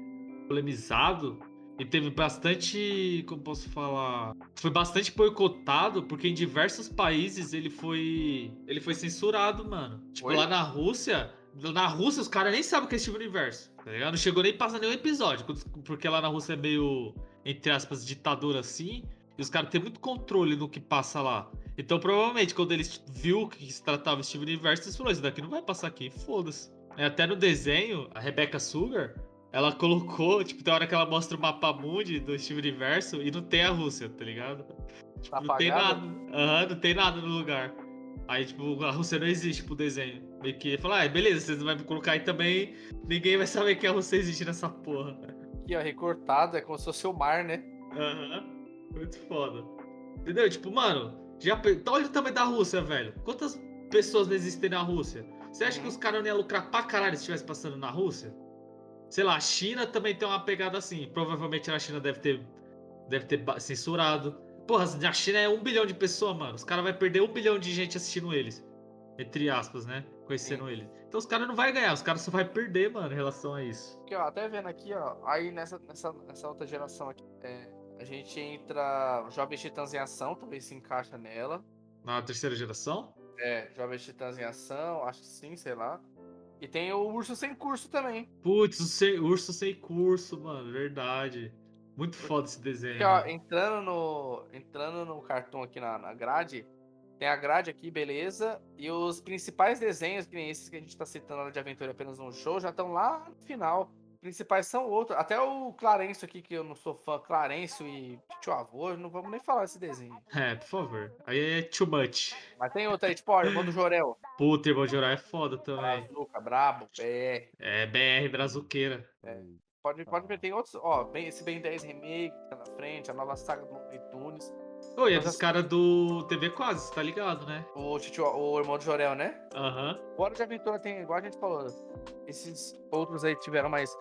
[SPEAKER 2] polemizado e teve bastante. Como posso falar? Foi bastante boicotado, porque em diversos países ele foi. Ele foi censurado, mano. Tipo,
[SPEAKER 1] Foi?
[SPEAKER 2] lá na Rússia. Na Rússia, os caras nem sabem o que é Steve Universo, tá ligado? Não chegou nem passar nenhum episódio, porque lá na Rússia é meio, entre aspas, ditadura assim, e os caras têm muito controle no que passa lá. Então, provavelmente, quando eles viu que se tratava Steve Universo, eles falaram, isso daqui não vai passar aqui, foda-se. É, Até no desenho, a Rebecca Sugar, ela colocou, tipo, tem hora que ela mostra o mapa mundi do Steve Universo e não tem a Rússia, tá ligado? Tipo,
[SPEAKER 1] Tá
[SPEAKER 2] não tem
[SPEAKER 1] apagado?
[SPEAKER 2] nada. Aham, não tem nada no lugar. Aí, tipo, a Rússia não existe pro desenho. Meio que falar, ah, beleza, vocês não vão me colocar aí também, ninguém vai saber que a Rússia existe nessa porra.
[SPEAKER 1] Aqui, ó, recortado, é como se fosse o mar, né?
[SPEAKER 2] Aham. Muito foda. Entendeu? Tipo, mano, já então olha o tamanho da Rússia, velho. Quantas pessoas não existem na Rússia? Você acha que
[SPEAKER 1] Uhum.
[SPEAKER 2] os caras não iam lucrar pra caralho se estivesse passando na Rússia? Sei lá, a China também tem uma pegada assim. Provavelmente a China deve ter, deve ter censurado. Porra, a China é um bilhão de pessoas, mano. Os caras vão perder um bilhão de gente assistindo eles. Entre aspas, né? Conhecendo eles. Então os caras não vão ganhar, os caras só vão perder, mano, em relação a isso.
[SPEAKER 1] Aqui, ó, até vendo aqui, ó, aí nessa, nessa, nessa outra geração aqui, é, a gente entra Jovens Titãs em Ação, talvez se encaixa nela.
[SPEAKER 2] Na terceira geração?
[SPEAKER 1] É, Jovens Titãs em Ação, acho que sim, sei lá. E tem o Urso Sem Curso também.
[SPEAKER 2] Putz, o sem- urso sem curso, mano, verdade. Muito foda esse desenho.
[SPEAKER 1] Aqui, ó,
[SPEAKER 2] mano.
[SPEAKER 1] entrando no, entrando no cartão aqui na, na grade, tem a grade aqui, beleza. E os principais desenhos, que nem esses que a gente tá citando lá de aventura apenas um show, já estão lá no final. Principais são outros. Até o Clarencio aqui, que eu não sou fã, Clarencio e tio avô, não vamos nem falar desse desenho.
[SPEAKER 2] É, por favor. Aí é too much.
[SPEAKER 1] Mas tem outro aí, tipo, ó, irmão do Jorel.
[SPEAKER 2] Puta, irmão de orar é foda também.
[SPEAKER 1] Brazuca, Brabo, BR.
[SPEAKER 2] É BR Brazuqueira.
[SPEAKER 1] Pode, pode ver, tem outros. Ó, bem, esse Ben 10 Remake que tá na frente, a nova saga do Looney Tunes.
[SPEAKER 2] Oi, é dos caras do TV Quase, tá ligado, né?
[SPEAKER 1] O, o irmão do Jorel, né?
[SPEAKER 2] Aham.
[SPEAKER 1] Hora de Aventura tem, igual a gente falou, esses outros aí tiveram mais.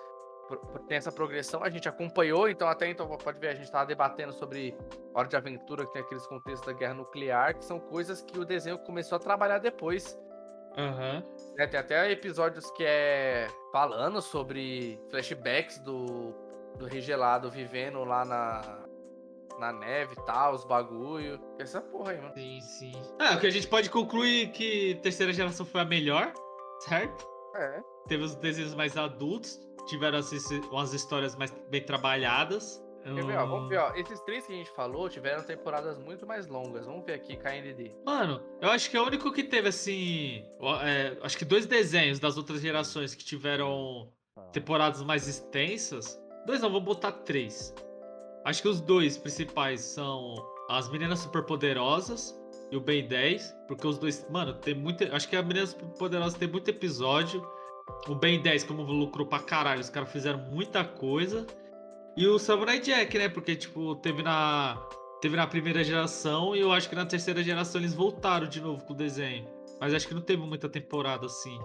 [SPEAKER 1] Tem essa progressão, a gente acompanhou, então até então pode ver, a gente tava debatendo sobre Hora de Aventura, que tem aqueles contextos da guerra nuclear, que são coisas que o desenho começou a trabalhar depois.
[SPEAKER 2] Aham.
[SPEAKER 1] né? Tem até episódios que é falando sobre flashbacks do, do Regelado vivendo lá na, na neve e tal, os bagulho. Essa porra aí, mano.
[SPEAKER 2] Sim, sim. É, o que a gente pode concluir que terceira geração foi a melhor, certo?
[SPEAKER 1] É.
[SPEAKER 2] Teve os desenhos mais adultos, tiveram assim, umas histórias mais bem trabalhadas.
[SPEAKER 1] Quer ver, ó, vamos ver, ó. Esses três que a gente falou tiveram temporadas muito mais longas. Vamos ver aqui, KND.
[SPEAKER 2] Mano, eu acho que é o único que teve, assim. é, acho que dois desenhos das outras gerações que tiveram temporadas mais extensas. Dois não, vou botar três. Acho que os dois principais são as Meninas Superpoderosas e o Ben 10. Porque os dois. Mano, tem muito. Acho que a Meninas Superpoderosas tem muito episódio. O Ben 10, como lucrou pra caralho, os caras fizeram muita coisa. E o Samurai Jack, né? Porque, tipo, teve na. Teve na primeira geração e eu acho que na terceira geração eles voltaram de novo com o desenho. Mas acho que não teve muita temporada assim.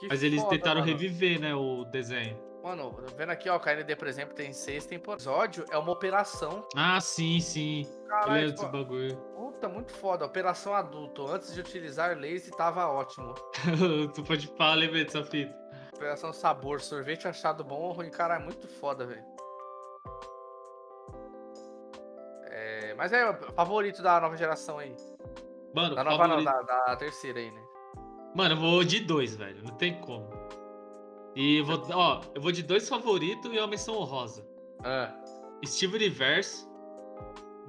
[SPEAKER 1] Que
[SPEAKER 2] Mas eles
[SPEAKER 1] foda,
[SPEAKER 2] tentaram
[SPEAKER 1] mano.
[SPEAKER 2] reviver, né, o desenho.
[SPEAKER 1] Mano, vendo aqui, ó, o KND, por exemplo, tem seis temporadas. O episódio é uma operação.
[SPEAKER 2] Ah, sim, sim.
[SPEAKER 1] Caralho,
[SPEAKER 2] desse
[SPEAKER 1] tipo,
[SPEAKER 2] bagulho.
[SPEAKER 1] puta, muito foda. Operação adulto. Antes de utilizar laser, tava ótimo.
[SPEAKER 2] tu pode falar, lembrei dessa fita.
[SPEAKER 1] Operação sabor, sorvete achado bom ou ruim. Cara, é muito foda, velho. É, mas é o favorito da nova geração aí.
[SPEAKER 2] Mano,
[SPEAKER 1] Da nova não,
[SPEAKER 2] favorito-
[SPEAKER 1] da, da terceira aí, né?
[SPEAKER 2] Mano, eu vou de dois, velho. Não tem como. E eu vou, ó, eu vou de dois favoritos e uma menção honrosa.
[SPEAKER 1] Ah,
[SPEAKER 2] Steve Universe,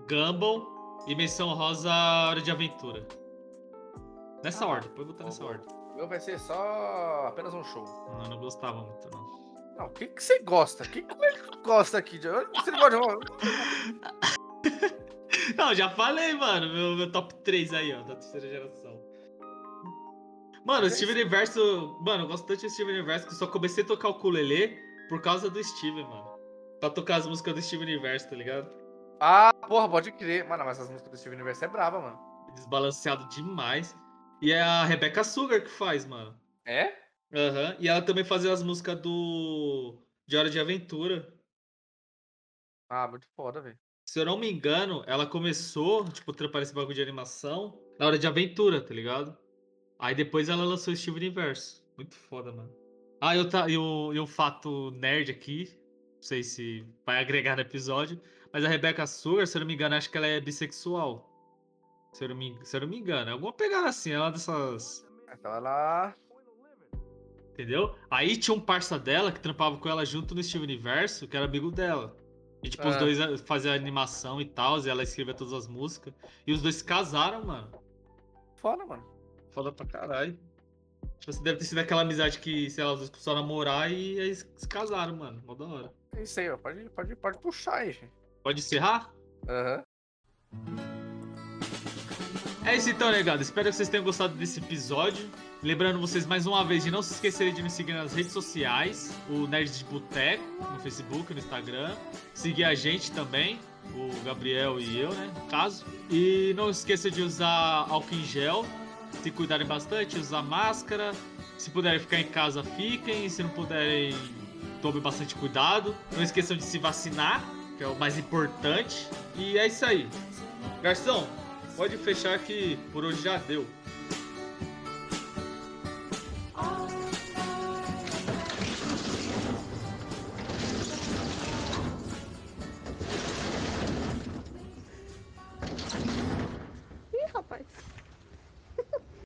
[SPEAKER 2] Gumball e menção honrosa Hora de Aventura. Nessa
[SPEAKER 1] Ah,
[SPEAKER 2] ordem, pode botar nessa ordem.
[SPEAKER 1] meu vai ser só apenas um show.
[SPEAKER 2] Não, eu não gostava muito, não.
[SPEAKER 1] Não, o que que você gosta? Que, como é que gosta aqui? Você não gosta de...
[SPEAKER 2] Não, já falei, mano. Meu, meu top 3 aí, ó, da terceira geração. Mano, o
[SPEAKER 1] é
[SPEAKER 2] Steven Universo. Mano, eu gosto tanto de Steven Universo que só comecei a tocar o ukulele por causa do Steven, mano. Pra tocar as músicas do Steven Universo, tá ligado?
[SPEAKER 1] Ah, porra, pode crer. Mano, mas as músicas do Steven Universe é brava, mano.
[SPEAKER 2] Desbalanceado demais. E é a Rebecca Sugar que faz, mano.
[SPEAKER 1] É?
[SPEAKER 2] Aham. E ela também fazia as músicas do. De Hora de Aventura.
[SPEAKER 1] Ah, muito foda, velho.
[SPEAKER 2] Se eu não me engano, ela começou, tipo, trampar esse bagulho de animação na hora de aventura, tá ligado? Aí depois ela lançou Steve Universo. Muito foda, mano. Ah, e, outra- e, o, e um fato nerd aqui. Não sei se vai agregar no episódio. Mas a Rebecca Sugar, se eu não me engano, acho que ela é bissexual. Se eu não me, se eu não me engano. É alguma pegada assim, ela é dessas.
[SPEAKER 1] Então ela.
[SPEAKER 2] Entendeu? Aí tinha um parça dela que trampava com ela junto no Steve Universo, que era amigo dela. E tipo, os
[SPEAKER 1] Ah.
[SPEAKER 2] dois eh, faziam animação e tal, e ela escrevia todas as músicas. E os dois se casaram, mano.
[SPEAKER 1] Foda, mano.
[SPEAKER 2] Foda pra caralho. Tipo assim, deve ter sido aquela amizade que, sei lá, os dois começaram a namorar e aí se casaram, mano. Mó da hora.
[SPEAKER 1] É isso aí, ó. Pode, pode, pode puxar aí, filho.
[SPEAKER 2] Pode encerrar?
[SPEAKER 1] Aham.
[SPEAKER 2] É isso então, negado. Espero que vocês tenham gostado desse episódio. Lembrando vocês mais uma vez de não se esquecerem de nos seguir nas redes sociais, o Nerd de Boteco, no Facebook, no Instagram. Seguir a gente também, o Gabriel e eu, né? No caso. E não esqueça de usar álcool em gel. Se cuidarem bastante, usar máscara. Se puderem ficar em casa, fiquem. Se não puderem, tomem bastante cuidado. Não esqueçam de se vacinar, que é o mais importante. E é isso aí. Garçom, Pode fechar que por hoje já deu.